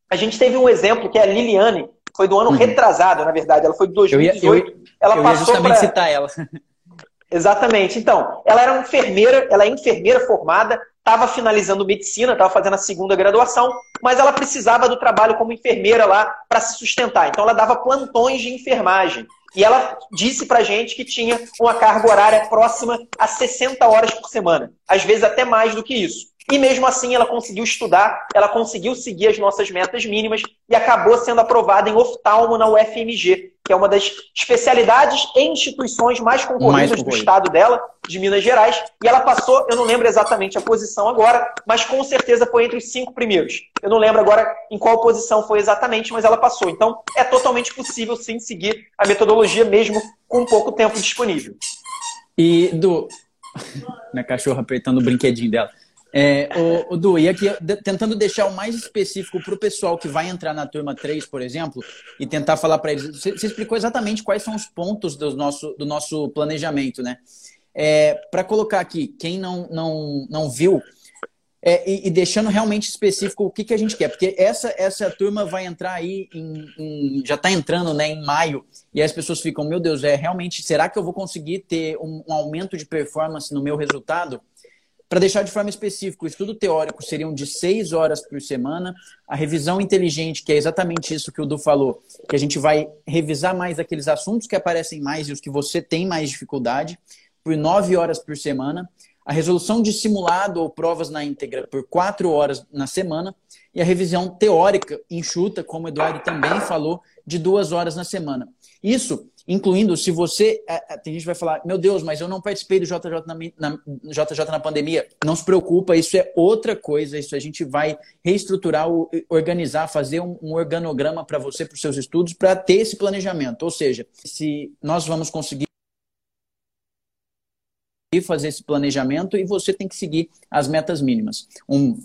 A gente teve um exemplo que é a Liliane, foi do ano uhum. retrasado, na verdade, ela foi de 2018. Eu ia, eu, ela eu passou ia justamente pra... citar ela. Exatamente. Então, ela era enfermeira, ela é enfermeira formada, estava finalizando medicina, estava fazendo a segunda graduação, mas ela precisava do trabalho como enfermeira lá para se sustentar. Então, ela dava plantões de enfermagem. E ela disse pra gente que tinha uma carga horária próxima a 60 horas por semana, às vezes até mais do que isso. E mesmo assim ela conseguiu estudar, ela conseguiu seguir as nossas metas mínimas e acabou sendo aprovada em oftalmo na UFMG, que é uma das especialidades e instituições mais concorridas mais do estado dela, de Minas Gerais. E ela passou, eu não lembro exatamente a posição agora, mas com certeza foi entre os cinco primeiros. Eu não lembro agora em qual posição foi exatamente, mas ela passou. Então é totalmente possível sim seguir a metodologia mesmo com pouco tempo disponível. E do. Minha cachorra apertando o brinquedinho dela. É, o, o Du, e aqui tentando deixar o mais específico para o pessoal que vai entrar na turma 3, por exemplo, e tentar falar para eles. Você, você, explicou exatamente quais são os pontos do nosso, do nosso planejamento, né? É, para colocar aqui, quem não, não, não viu, é, e, e, deixando realmente específico o que, que a gente quer, porque essa, essa turma vai entrar aí, em, em, já está entrando né, em maio, e as pessoas ficam, meu Deus, é realmente, será que eu vou conseguir ter um, um aumento de performance no meu resultado? Para deixar de forma específica, o estudo teórico seriam de seis horas por semana, a revisão inteligente, que é exatamente isso que o Du falou, que a gente vai revisar mais aqueles assuntos que aparecem mais e os que você tem mais dificuldade, por nove horas por semana, a resolução de simulado ou provas na íntegra por quatro horas na semana, e a revisão teórica enxuta, como o Eduardo também falou, de duas horas na semana. Isso incluindo se você. É, é, tem gente que vai falar, meu Deus, mas eu não participei do JJ na, na, JJ na pandemia. Não se preocupa, isso é outra coisa. Isso a gente vai reestruturar, organizar, fazer um, um organograma para você, para os seus estudos, para ter esse planejamento. Ou seja, se nós vamos conseguir fazer esse planejamento e você tem que seguir as metas mínimas. Um,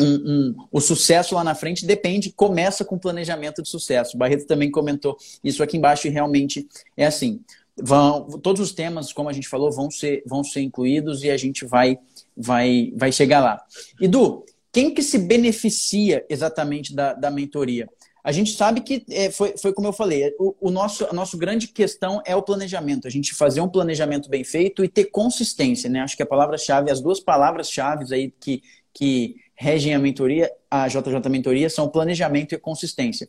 um, um, o sucesso lá na frente depende, começa com planejamento de sucesso. O Barreto também comentou isso aqui embaixo e realmente é assim. Vão, todos os temas, como a gente falou, vão ser, vão ser incluídos e a gente vai, vai, vai chegar lá. Edu, quem que se beneficia exatamente da, da mentoria? A gente sabe que é, foi, foi como eu falei, o, o, nosso, a nossa grande questão é o planejamento, a gente fazer um planejamento bem feito e ter consistência, né? Acho que a palavra-chave, as duas palavras-chave aí que, que regem a mentoria, a JJ Mentoria, são planejamento e consistência.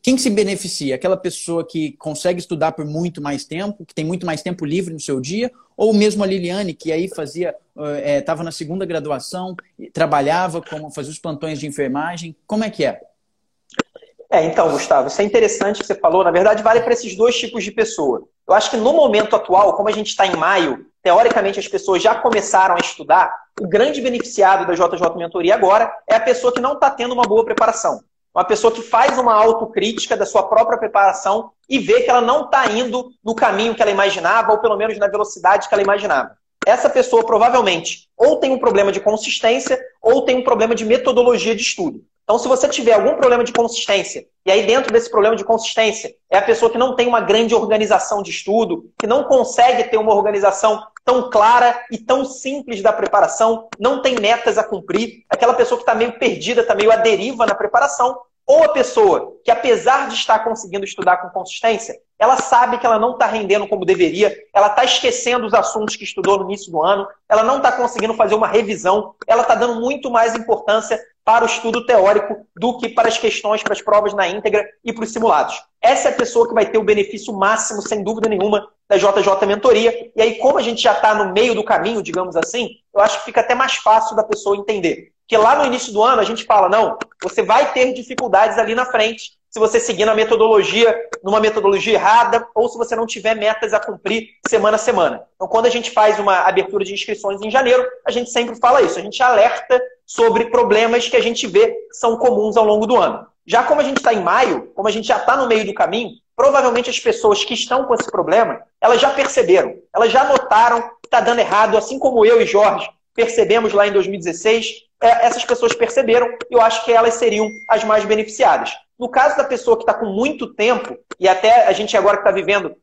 Quem se beneficia? Aquela pessoa que consegue estudar por muito mais tempo, que tem muito mais tempo livre no seu dia, ou mesmo a Liliane, que aí fazia, estava eh, é, na segunda graduação, trabalhava, como fazia os plantões de enfermagem. Como é que é? É, então, Gustavo, isso é interessante que você falou. Na verdade, vale para esses dois tipos de pessoa. Eu acho que no momento atual, como a gente está em maio, teoricamente as pessoas já começaram a estudar, o grande beneficiado da JJ Mentoria agora é a pessoa que não está tendo uma boa preparação. Uma pessoa que faz uma autocrítica da sua própria preparação e vê que ela não está indo no caminho que ela imaginava, ou pelo menos na velocidade que ela imaginava. Essa pessoa provavelmente ou tem um problema de consistência ou tem um problema de metodologia de estudo. Então, se você tiver algum problema de consistência, e aí dentro desse problema de consistência é a pessoa que não tem uma grande organização de estudo, que não consegue ter uma organização tão clara e tão simples da preparação, não tem metas a cumprir, aquela pessoa que está meio perdida, está meio à deriva na preparação, ou a pessoa que, apesar de estar conseguindo estudar com consistência, ela sabe que ela não está rendendo como deveria, ela está esquecendo os assuntos que estudou no início do ano, ela não está conseguindo fazer uma revisão, ela está dando muito mais importância para o estudo teórico do que para as questões, para as provas na íntegra e para os simulados. Essa é a pessoa que vai ter o benefício máximo, sem dúvida nenhuma, da JJ Mentoria. E aí, como a gente já está no meio do caminho, digamos assim, eu acho que fica até mais fácil da pessoa entender. Porque lá no início do ano a gente fala, não, você vai ter dificuldades ali na frente se você seguir na metodologia, numa metodologia errada, ou se você não tiver metas a cumprir semana a semana. Então, quando a gente faz uma abertura de inscrições em janeiro, a gente sempre fala isso, a gente alerta sobre problemas que a gente vê são comuns ao longo do ano. Já como a gente está em maio, como a gente já está no meio do caminho, provavelmente as pessoas que estão com esse problema, elas já perceberam, elas já notaram que está dando errado, assim como eu e Jorge percebemos lá em 2016, é, essas pessoas perceberam e eu acho que elas seriam as mais beneficiadas. No caso da pessoa que está com muito tempo, e até a gente agora que está vivendo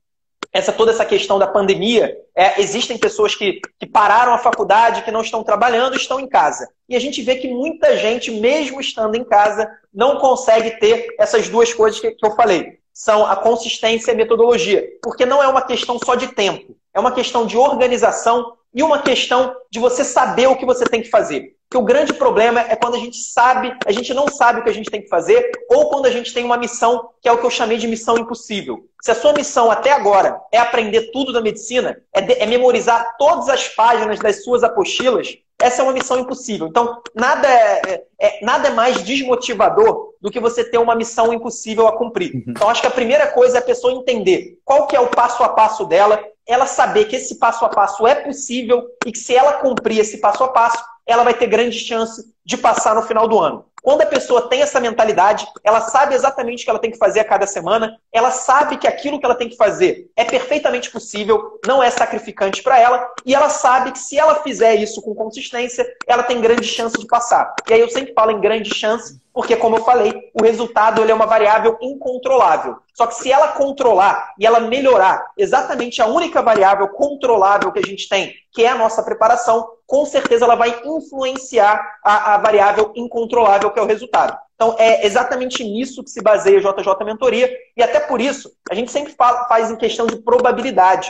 essa toda essa questão da pandemia, é, existem pessoas que, que pararam a faculdade, que não estão trabalhando, estão em casa. E a gente vê que muita gente, mesmo estando em casa, não consegue ter essas duas coisas que, que eu falei. São a consistência e a metodologia. Porque não é uma questão só de tempo. É uma questão de organização e uma questão de você saber o que você tem que fazer. Que o grande problema é quando a gente sabe, a gente não sabe o que a gente tem que fazer, ou quando a gente tem uma missão que é o que eu chamei de missão impossível. Se a sua missão até agora é aprender tudo da medicina, é, de, é memorizar todas as páginas das suas apostilas, essa é uma missão impossível. Então, nada é, é, é, nada é mais desmotivador do que você ter uma missão impossível a cumprir. Uhum. Então, acho que a primeira coisa é a pessoa entender qual que é o passo a passo dela, ela saber que esse passo a passo é possível e que se ela cumprir esse passo a passo, ela vai ter grande chance de passar no final do ano. Quando a pessoa tem essa mentalidade, ela sabe exatamente o que ela tem que fazer a cada semana, ela sabe que aquilo que ela tem que fazer é perfeitamente possível, não é sacrificante para ela, e ela sabe que se ela fizer isso com consistência, ela tem grande chance de passar. E aí eu sempre falo em grande chance, porque, como eu falei, o resultado ele é uma variável incontrolável. Só que se ela controlar e ela melhorar exatamente a única variável controlável que a gente tem, que é a nossa preparação, com certeza ela vai influenciar a, a variável incontrolável, que é o resultado. Então, é exatamente nisso que se baseia a JJ Mentoria, e até por isso, a gente sempre fala, faz em questão de probabilidade.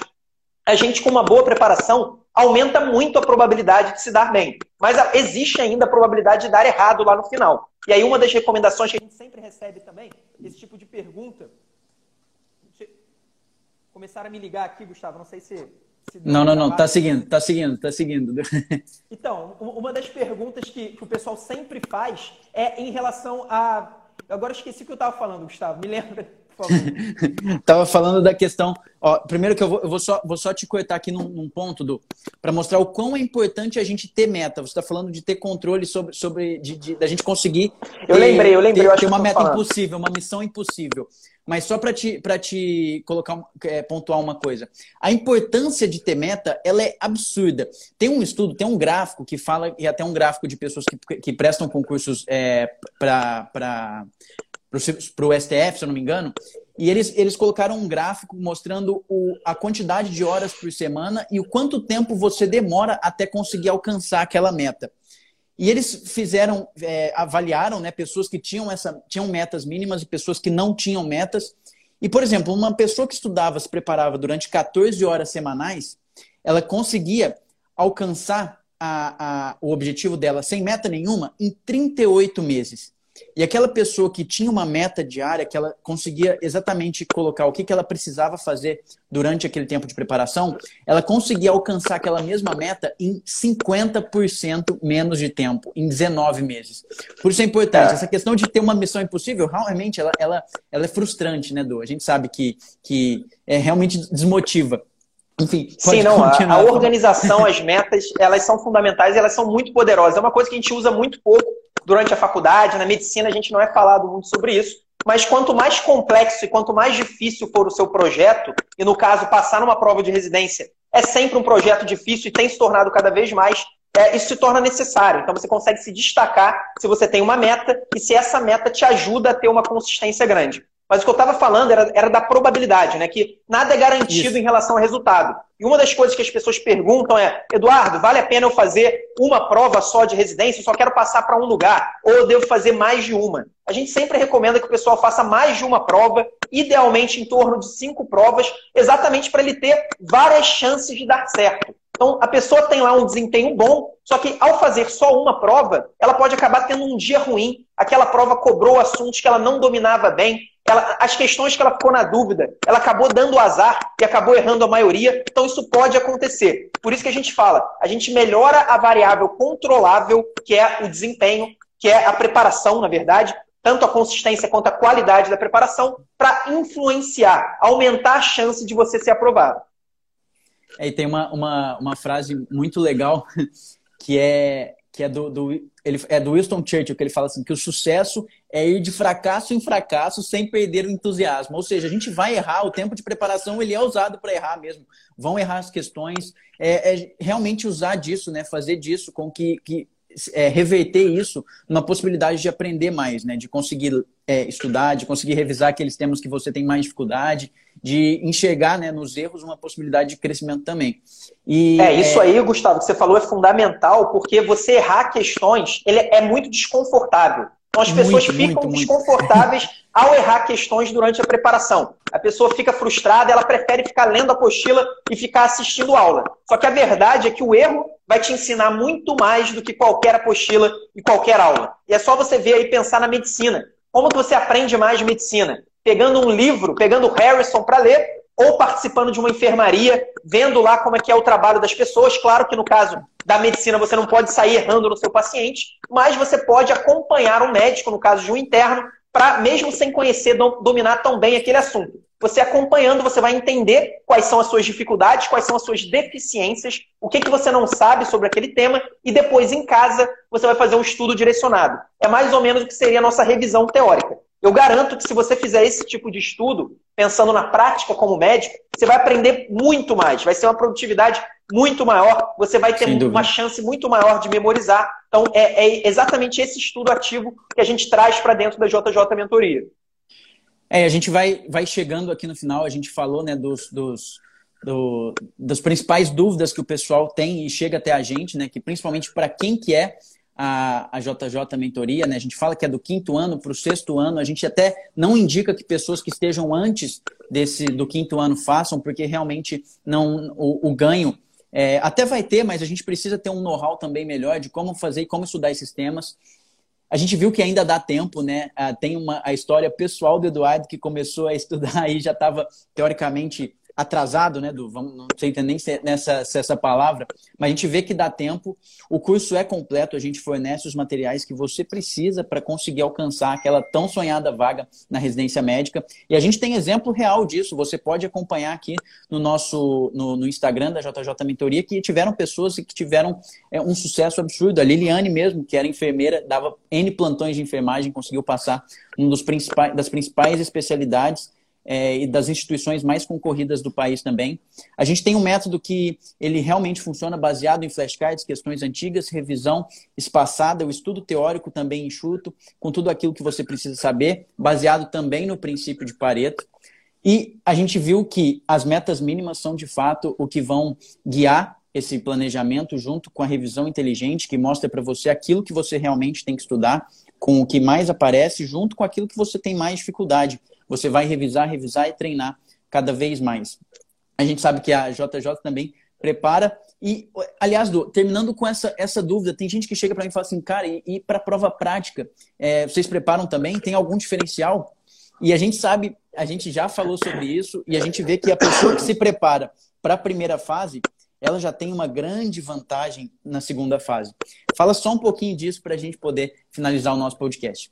A gente, com uma boa preparação, aumenta muito a probabilidade de se dar bem. Mas existe ainda a probabilidade de dar errado lá no final. E aí, uma das recomendações que a gente sempre recebe também, esse tipo de pergunta. Começaram a me ligar aqui, Gustavo, não sei se. Não, não, não, tá seguindo, tá seguindo, tá seguindo. Então, uma das perguntas que, que o pessoal sempre faz é em relação a. Eu agora esqueci o que eu estava falando, Gustavo, me lembra. Tava falando da questão. Ó, primeiro que eu vou, eu vou só, vou só te cortar aqui num, num ponto do para mostrar o quão é importante a gente ter meta. Você está falando de ter controle sobre, sobre de, de, da gente conseguir. Eu ter, lembrei, eu lembrei. Ter, ter uma meta falando. impossível, uma missão impossível. Mas só para te, pra te colocar, é, pontuar uma coisa. A importância de ter meta, ela é absurda. Tem um estudo, tem um gráfico que fala, e até um gráfico de pessoas que, que prestam concursos é, para o STF, se eu não me engano, e eles, eles colocaram um gráfico mostrando o, a quantidade de horas por semana e o quanto tempo você demora até conseguir alcançar aquela meta. E eles fizeram, é, avaliaram né, pessoas que tinham, essa, tinham metas mínimas e pessoas que não tinham metas. E, por exemplo, uma pessoa que estudava, se preparava durante 14 horas semanais, ela conseguia alcançar a, a, o objetivo dela sem meta nenhuma em 38 meses. E aquela pessoa que tinha uma meta diária, que ela conseguia exatamente colocar o que, que ela precisava fazer durante aquele tempo de preparação, ela conseguia alcançar aquela mesma meta em 50% menos de tempo, em 19 meses. Por isso é importante. É. Essa questão de ter uma missão impossível, realmente, ela, ela, ela é frustrante, né, Du? A gente sabe que, que é, realmente desmotiva. enfim. Sim, não. A, a, organização, as metas, elas são fundamentais elas são muito poderosas. É uma coisa que a gente usa muito pouco durante a faculdade. Na medicina, a gente não é falado muito sobre isso. Mas quanto mais complexo e quanto mais difícil for o seu projeto, e no caso, passar numa prova de residência é sempre um projeto difícil e tem se tornado cada vez mais, é, isso se torna necessário. Então você consegue se destacar se você tem uma meta e se essa meta te ajuda a ter uma consistência grande. Mas o que eu estava falando era, era, da probabilidade, né? Que nada é garantido Isso. em relação ao resultado. E uma das coisas que as pessoas perguntam é: Eduardo, vale a pena eu fazer uma prova só de residência? Eu só quero passar para um lugar? Ou eu devo fazer mais de uma? A gente sempre recomenda que o pessoal faça mais de uma prova, idealmente em torno de cinco provas, exatamente para ele ter várias chances de dar certo. Então, a pessoa tem lá um desempenho bom, só que ao fazer só uma prova, ela pode acabar tendo um dia ruim. Aquela prova cobrou assuntos que ela não dominava bem, ela, as questões que ela ficou na dúvida, ela acabou dando azar e acabou errando a maioria. Então isso pode acontecer. Por isso que a gente fala, a gente melhora a variável controlável, que é o desempenho, que é a preparação, na verdade, tanto a consistência quanto a qualidade da preparação, para influenciar, aumentar a chance de você ser aprovado. É, e tem uma, uma, uma frase muito legal que é que é do, do, ele, é do Winston Churchill, que ele fala assim, que o sucesso é ir de fracasso em fracasso sem perder o entusiasmo. Ou seja, a gente vai errar, o tempo de preparação ele é usado para errar mesmo. Vão errar as questões, é, é, realmente usar disso, né? fazer disso com que, que é, reverter isso numa possibilidade de aprender mais, né? de conseguir é, estudar, de conseguir revisar aqueles temas que você tem mais dificuldade, de enxergar né, nos erros uma possibilidade de crescimento também. E, é, isso é... aí, Gustavo, que você falou é fundamental, porque você errar questões ele é muito desconfortável. Então as pessoas muito, ficam muito, desconfortáveis muito. ao errar questões durante a preparação. A pessoa fica frustrada, ela prefere ficar lendo a apostila e ficar assistindo aula. Só que a verdade é que o erro vai te ensinar muito mais do que qualquer apostila e qualquer aula. E é só você ver aí pensar na medicina. Como que você aprende mais medicina? Pegando um livro, pegando Harrison para ler, ou participando de uma enfermaria, vendo lá como é que é o trabalho das pessoas. Claro que no caso da medicina você não pode sair errando no seu paciente, mas você pode acompanhar um médico, no caso de um interno, para mesmo sem conhecer, dominar tão bem aquele assunto. Você acompanhando, você vai entender quais são as suas dificuldades, quais são as suas deficiências, o que, que você não sabe sobre aquele tema, e depois em casa você vai fazer um estudo direcionado. É mais ou menos o que seria a nossa revisão teórica. Eu garanto que se você fizer esse tipo de estudo, pensando na prática como médico, você vai aprender muito mais, vai ser uma produtividade muito maior, você vai ter uma chance muito maior de memorizar. Então, é, é exatamente esse estudo ativo que a gente traz para dentro da JJ Mentoria. É, a gente vai, vai chegando aqui no final, a gente falou né, dos, dos, do, das principais dúvidas que o pessoal tem e chega até a gente, né? Que principalmente para quem que é a, a JJ Mentoria, né? A gente fala que é do quinto ano para o sexto ano, a gente até não indica que pessoas que estejam antes desse do quinto ano façam, porque realmente não o, o ganho é, até vai ter, mas a gente precisa ter um know-how também melhor de como fazer e como estudar esses temas. A gente viu que ainda dá tempo, né? Ah, tem uma, a história pessoal do Eduardo que começou a estudar e já estava, teoricamente, atrasado, né, do, vamos, não sei nem se, é nessa, se é essa palavra, mas a gente vê que dá tempo, o curso é completo, a gente fornece os materiais que você precisa para conseguir alcançar aquela tão sonhada vaga na residência médica, e a gente tem exemplo real disso, você pode acompanhar aqui no nosso, no, no Instagram da JJ Mentoria, que tiveram pessoas que tiveram é, um sucesso absurdo, a Liliane mesmo, que era enfermeira, dava N plantões de enfermagem, conseguiu passar um dos principais, das principais especialidades, é, e das instituições mais concorridas do país também. A gente tem um método que ele realmente funciona baseado em flashcards, questões antigas, revisão espaçada, o estudo teórico também enxuto, com tudo aquilo que você precisa saber, baseado também no princípio de Pareto. E a gente viu que as metas mínimas são de fato o que vão guiar esse planejamento junto com a revisão inteligente, que mostra para você aquilo que você realmente tem que estudar, com o que mais aparece, junto com aquilo que você tem mais dificuldade. Você vai revisar, revisar e treinar cada vez mais. A gente sabe que a JJ também prepara. E, aliás, terminando com essa, essa dúvida, tem gente que chega para mim e fala assim, cara, e, e para prova prática, é, vocês preparam também? Tem algum diferencial? E a gente sabe, a gente já falou sobre isso, e a gente vê que a pessoa que se prepara para a primeira fase, ela já tem uma grande vantagem na segunda fase. Fala só um pouquinho disso para a gente poder finalizar o nosso podcast.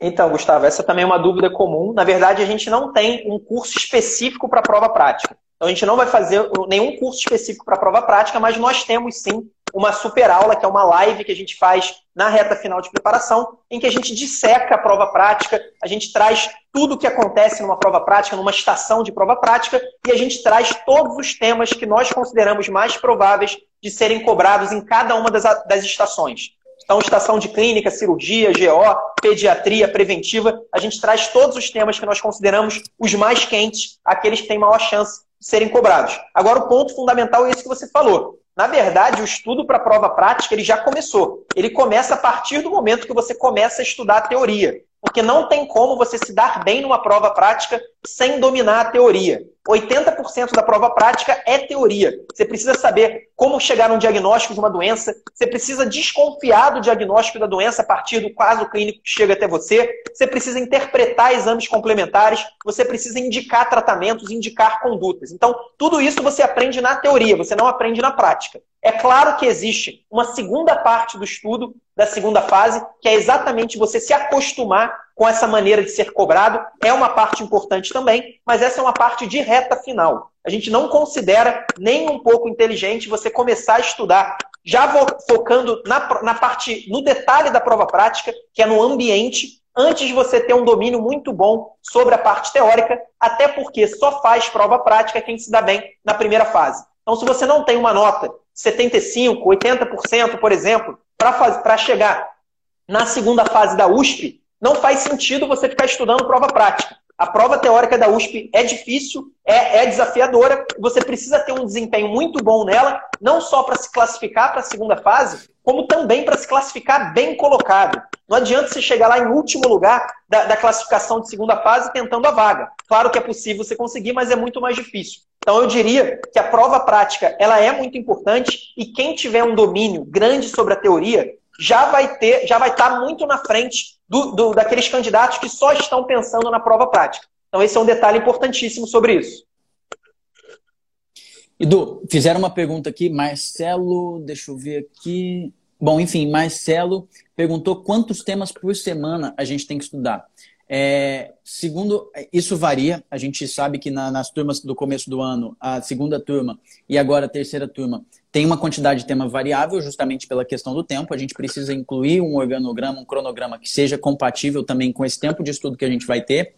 Então, Gustavo, essa também é uma dúvida comum. Na verdade, a gente não tem um curso específico para prova prática. Então, a gente não vai fazer nenhum curso específico para prova prática, mas nós temos sim uma super aula, que é uma live que a gente faz na reta final de preparação, em que a gente disseca a prova prática, a gente traz tudo o que acontece numa prova prática, numa estação de prova prática, e a gente traz todos os temas que nós consideramos mais prováveis de serem cobrados em cada uma das, das estações. Então, estação de clínica, cirurgia, GO, pediatria, preventiva, a gente traz todos os temas que nós consideramos os mais quentes, aqueles que têm maior chance de serem cobrados. Agora, o ponto fundamental é isso que você falou. Na verdade, o estudo para a prova prática ele já começou. Ele começa a partir do momento que você começa a estudar a teoria. Porque não tem como você se dar bem numa prova prática sem dominar a teoria. 80% da prova prática é teoria. Você precisa saber como chegar a um diagnóstico de uma doença, você precisa desconfiar do diagnóstico da doença a partir do caso clínico que chega até você, você precisa interpretar exames complementares, você precisa indicar tratamentos, indicar condutas. Então, tudo isso você aprende na teoria, você não aprende na prática. É claro que existe uma segunda parte do estudo, da segunda fase, que é exatamente você se acostumar com essa maneira de ser cobrado. É uma parte importante também, mas essa é uma parte de reta final. A gente não considera nem um pouco inteligente você começar a estudar já focando na, na parte, no detalhe da prova prática, que é no ambiente, antes de você ter um domínio muito bom sobre a parte teórica, até porque só faz prova prática quem se dá bem na primeira fase. Então, se você não tem uma nota 75%, 80%, por exemplo, para chegar na segunda fase da USP, não faz sentido você ficar estudando prova prática. A prova teórica da USP é difícil, é, é desafiadora, você precisa ter um desempenho muito bom nela, não só para se classificar para a segunda fase, como também para se classificar bem colocado. Não adianta você chegar lá em último lugar da, da, classificação de segunda fase tentando a vaga. Claro que é possível você conseguir, mas é muito mais difícil. Então eu diria que a prova prática ela é muito importante e quem tiver um domínio grande sobre a teoria já vai ter, já vai estar muito na frente do, do, daqueles candidatos que só estão pensando na prova prática. Então, esse é um detalhe importantíssimo sobre isso. Edu, fizeram uma pergunta aqui, Marcelo, deixa eu ver aqui. Bom, enfim, Marcelo perguntou quantos temas por semana a gente tem que estudar. É, segundo, isso varia. A gente sabe que na, nas turmas do começo do ano, a segunda turma e agora a terceira turma, tem uma quantidade de tema variável, justamente pela questão do tempo. A gente precisa incluir um organograma, um cronograma que seja compatível também com esse tempo de estudo que a gente vai ter.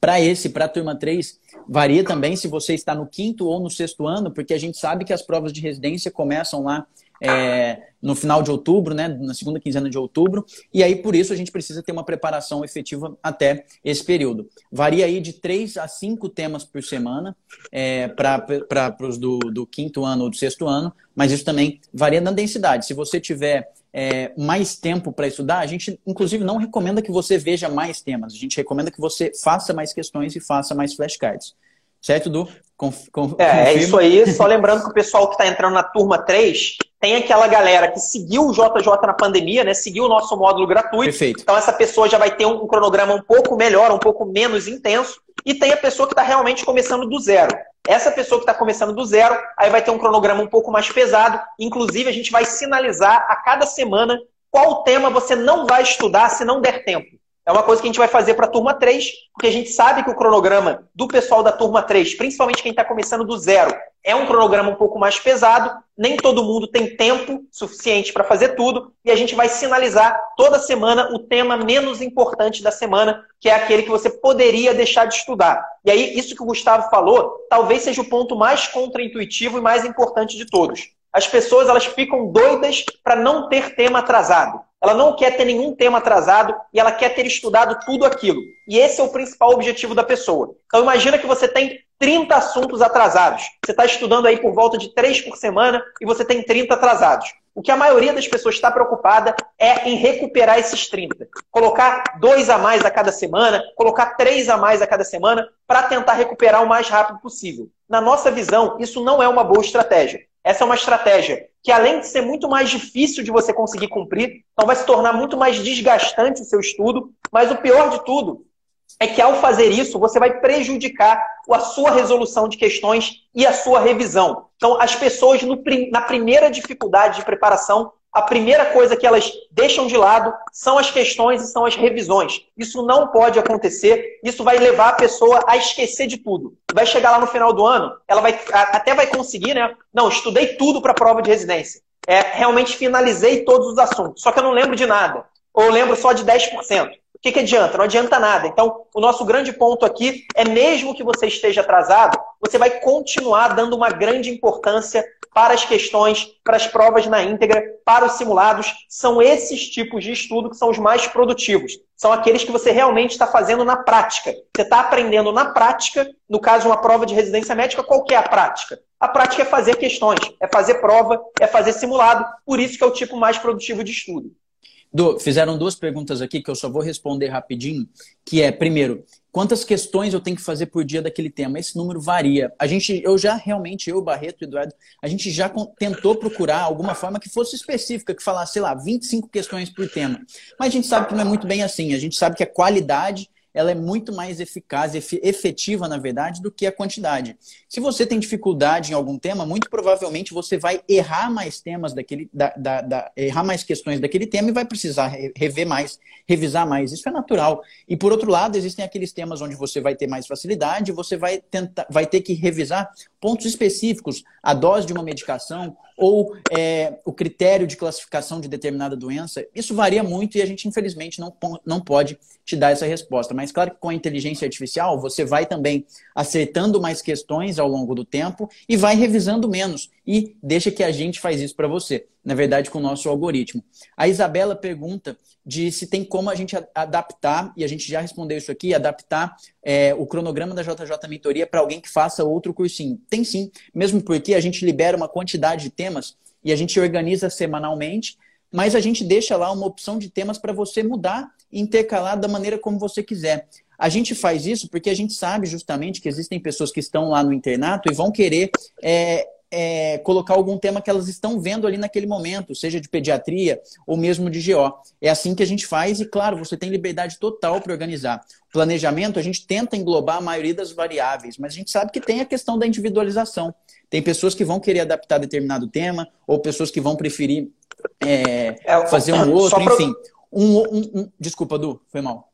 Para esse, para a turma 3, varia também se você está no quinto ou no sexto ano, porque a gente sabe que as provas de residência começam lá é, no final de outubro, né, na segunda quinzena de outubro, e aí por isso a gente precisa ter uma preparação efetiva até esse período. Varia aí de três a cinco temas por semana é, para os do, do quinto ano ou do sexto ano, mas isso também varia na densidade. Se você tiver é, mais tempo para estudar, a gente inclusive não recomenda que você veja mais temas, a gente recomenda que você faça mais questões e faça mais flashcards. Certo, Du? Conf, conf, é, é isso aí. Só lembrando que o pessoal que está entrando na turma 3 tem aquela galera que seguiu o JJ na pandemia, né? Seguiu o nosso módulo gratuito. Perfeito. Então essa pessoa já vai ter um cronograma um pouco melhor, um pouco menos intenso. E tem a pessoa que está realmente começando do zero. Essa pessoa que está começando do zero, aí vai ter um cronograma um pouco mais pesado. Inclusive, a gente vai sinalizar a cada semana qual tema você não vai estudar se não der tempo. É uma coisa que a gente vai fazer para a turma 3, porque a gente sabe que o cronograma do pessoal da turma 3, principalmente quem está começando do zero, é um cronograma um pouco mais pesado. Nem todo mundo tem tempo suficiente para fazer tudo. E a gente vai sinalizar toda semana o tema menos importante da semana, que é aquele que você poderia deixar de estudar. E aí, isso que o Gustavo falou, talvez seja o ponto mais contraintuitivo e mais importante de todos. As pessoas elas ficam doidas para não ter tema atrasado. Ela não quer ter nenhum tema atrasado e ela quer ter estudado tudo aquilo. E esse é o principal objetivo da pessoa. Então imagina que você tem 30 assuntos atrasados. Você está estudando aí por volta de 3 por semana e você tem 30 atrasados. O que a maioria das pessoas está preocupada é em recuperar esses 30. Colocar dois a mais a cada semana, colocar três a mais a cada semana, para tentar recuperar o mais rápido possível. Na nossa visão, isso não é uma boa estratégia. Essa é uma estratégia que, além de ser muito mais difícil de você conseguir cumprir, então vai se tornar muito mais desgastante o seu estudo, mas o pior de tudo é que ao fazer isso, você vai prejudicar a sua resolução de questões e a sua revisão. Então, as pessoas, no, na primeira dificuldade de preparação, a primeira coisa que elas deixam de lado são as questões e são as revisões. Isso não pode acontecer, isso vai levar a pessoa a esquecer de tudo. Vai chegar lá no final do ano, ela vai até vai conseguir, né? Não, estudei tudo para a prova de residência. É, realmente finalizei todos os assuntos, só que eu não lembro de nada. Ou lembro só de 10%. O que, que adianta? Não adianta nada. Então, o nosso grande ponto aqui é mesmo que você esteja atrasado, você vai continuar dando uma grande importância para as questões, para as provas na íntegra, para os simulados. São esses tipos de estudo que são os mais produtivos. São aqueles que você realmente está fazendo na prática. Você está aprendendo na prática, no caso, uma prova de residência médica, qual que é a prática? A prática é fazer questões, é fazer prova, é fazer simulado. Por isso que é o tipo mais produtivo de estudo. Fizeram duas perguntas aqui que eu só vou responder rapidinho, que é, primeiro, quantas questões eu tenho que fazer por dia daquele tema? Esse número varia. A gente, eu já realmente, eu, Barreto Eduardo, a gente já tentou procurar alguma forma que fosse específica, que falasse, sei lá, 25 questões por tema. Mas a gente sabe que não é muito bem assim. A gente sabe que a qualidade ela é muito mais eficaz, efetiva, na verdade, do que a quantidade. Se você tem dificuldade em algum tema, muito provavelmente você vai errar mais temas daquele, da, da, da, errar mais questões daquele tema e vai precisar rever mais, revisar mais. Isso é natural. E por outro lado, existem aqueles temas onde você vai ter mais facilidade, você vai tentar, vai ter que revisar pontos específicos, a dose de uma medicação ou é, o critério de classificação de determinada doença. Isso varia muito e a gente, infelizmente, não, não pode te dar essa resposta. Mas claro que com a inteligência artificial, você vai também acertando mais questões ao longo do tempo e vai revisando menos. E deixa que a gente faz isso para você, na verdade, com o nosso algoritmo. A Isabela pergunta de se tem como a gente adaptar, e a gente já respondeu isso aqui, adaptar é, o cronograma da JJ Mentoria para alguém que faça outro cursinho. Tem sim, mesmo porque a gente libera uma quantidade de temas e a gente organiza semanalmente, mas a gente deixa lá uma opção de temas para você mudar e intercalar da maneira como você quiser. A gente faz isso porque a gente sabe justamente que existem pessoas que estão lá no internato e vão querer é, é, colocar algum tema que elas estão vendo ali naquele momento, seja de pediatria ou mesmo de GO. É assim que a gente faz e, claro, você tem liberdade total para organizar. O planejamento, a gente tenta englobar a maioria das variáveis, mas a gente sabe que tem a questão da individualização. Tem pessoas que vão querer adaptar determinado tema, ou pessoas que vão preferir é, é fazer um outro, enfim. Um, um, um... Desculpa, Du, foi mal.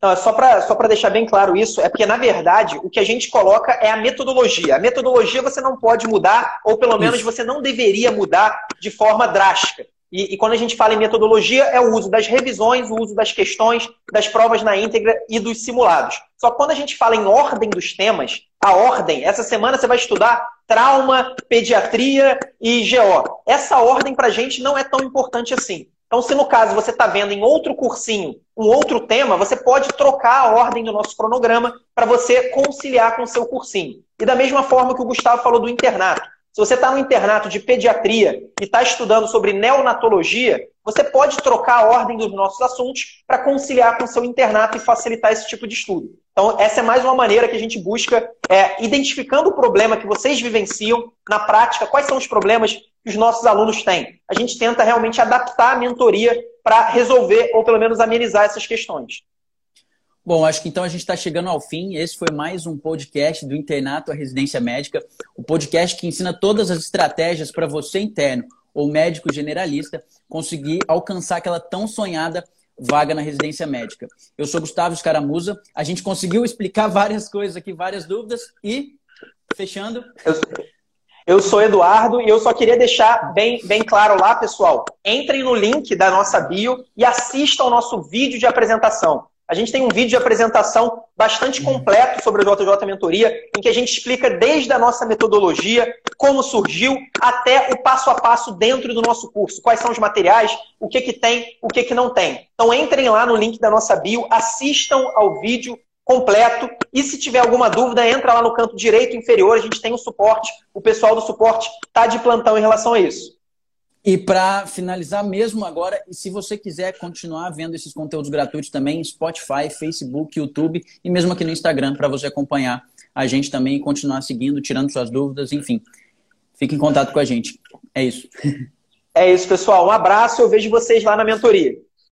Não, só para só deixar bem claro isso, é porque, na verdade, o que a gente coloca é a metodologia. A metodologia você não pode mudar, ou pelo menos isso. você não deveria mudar de forma drástica. E, e, quando a gente fala em metodologia, é o uso das revisões, o uso das questões, das provas na íntegra e dos simulados. Só que quando a gente fala em ordem dos temas, a ordem, essa semana você vai estudar trauma, pediatria e GO. Essa ordem para a gente não é tão importante assim. Então, se no caso você está vendo em outro cursinho um outro tema, você pode trocar a ordem do nosso cronograma para você conciliar com o seu cursinho. E da mesma forma que o Gustavo falou do internato. Se você está no internato de pediatria e está estudando sobre neonatologia, você pode trocar a ordem dos nossos assuntos para conciliar com o seu internato e facilitar esse tipo de estudo. Então, essa é mais uma maneira que a gente busca, é, identificando o problema que vocês vivenciam na prática, quais são os problemas que os nossos alunos têm. A gente tenta realmente adaptar a mentoria para resolver ou pelo menos amenizar essas questões. Bom, acho que então a gente está chegando ao fim. Esse foi mais um podcast do Internato à Residência Médica, o podcast que ensina todas as estratégias para você interno ou médico generalista conseguir alcançar aquela tão sonhada vaga na residência médica. Eu sou Gustavo Escaramuza. A gente conseguiu explicar várias coisas aqui, várias dúvidas e fechando. Eu, eu sou Eduardo e eu só queria deixar bem, bem claro lá, pessoal. Entrem no link da nossa bio e assistam ao nosso vídeo de apresentação. A gente tem um vídeo de apresentação bastante completo sobre a JJ Mentoria, em que a gente explica desde a nossa metodologia, como surgiu, até o passo a passo dentro do nosso curso. Quais são os materiais, o que, que tem, o que, que não tem. Então entrem lá no link da nossa bio, assistam ao vídeo completo. E se tiver alguma dúvida, entra lá no canto direito inferior, a gente tem o suporte. O pessoal do suporte está de plantão em relação a isso. E para finalizar mesmo agora, e se você quiser continuar vendo esses conteúdos gratuitos também, Spotify, Facebook, YouTube e mesmo aqui no Instagram, para você acompanhar a gente também e continuar seguindo, tirando suas dúvidas, enfim. Fique em contato com a gente. É isso. É isso, pessoal. Um abraço, eu vejo vocês lá na mentoria.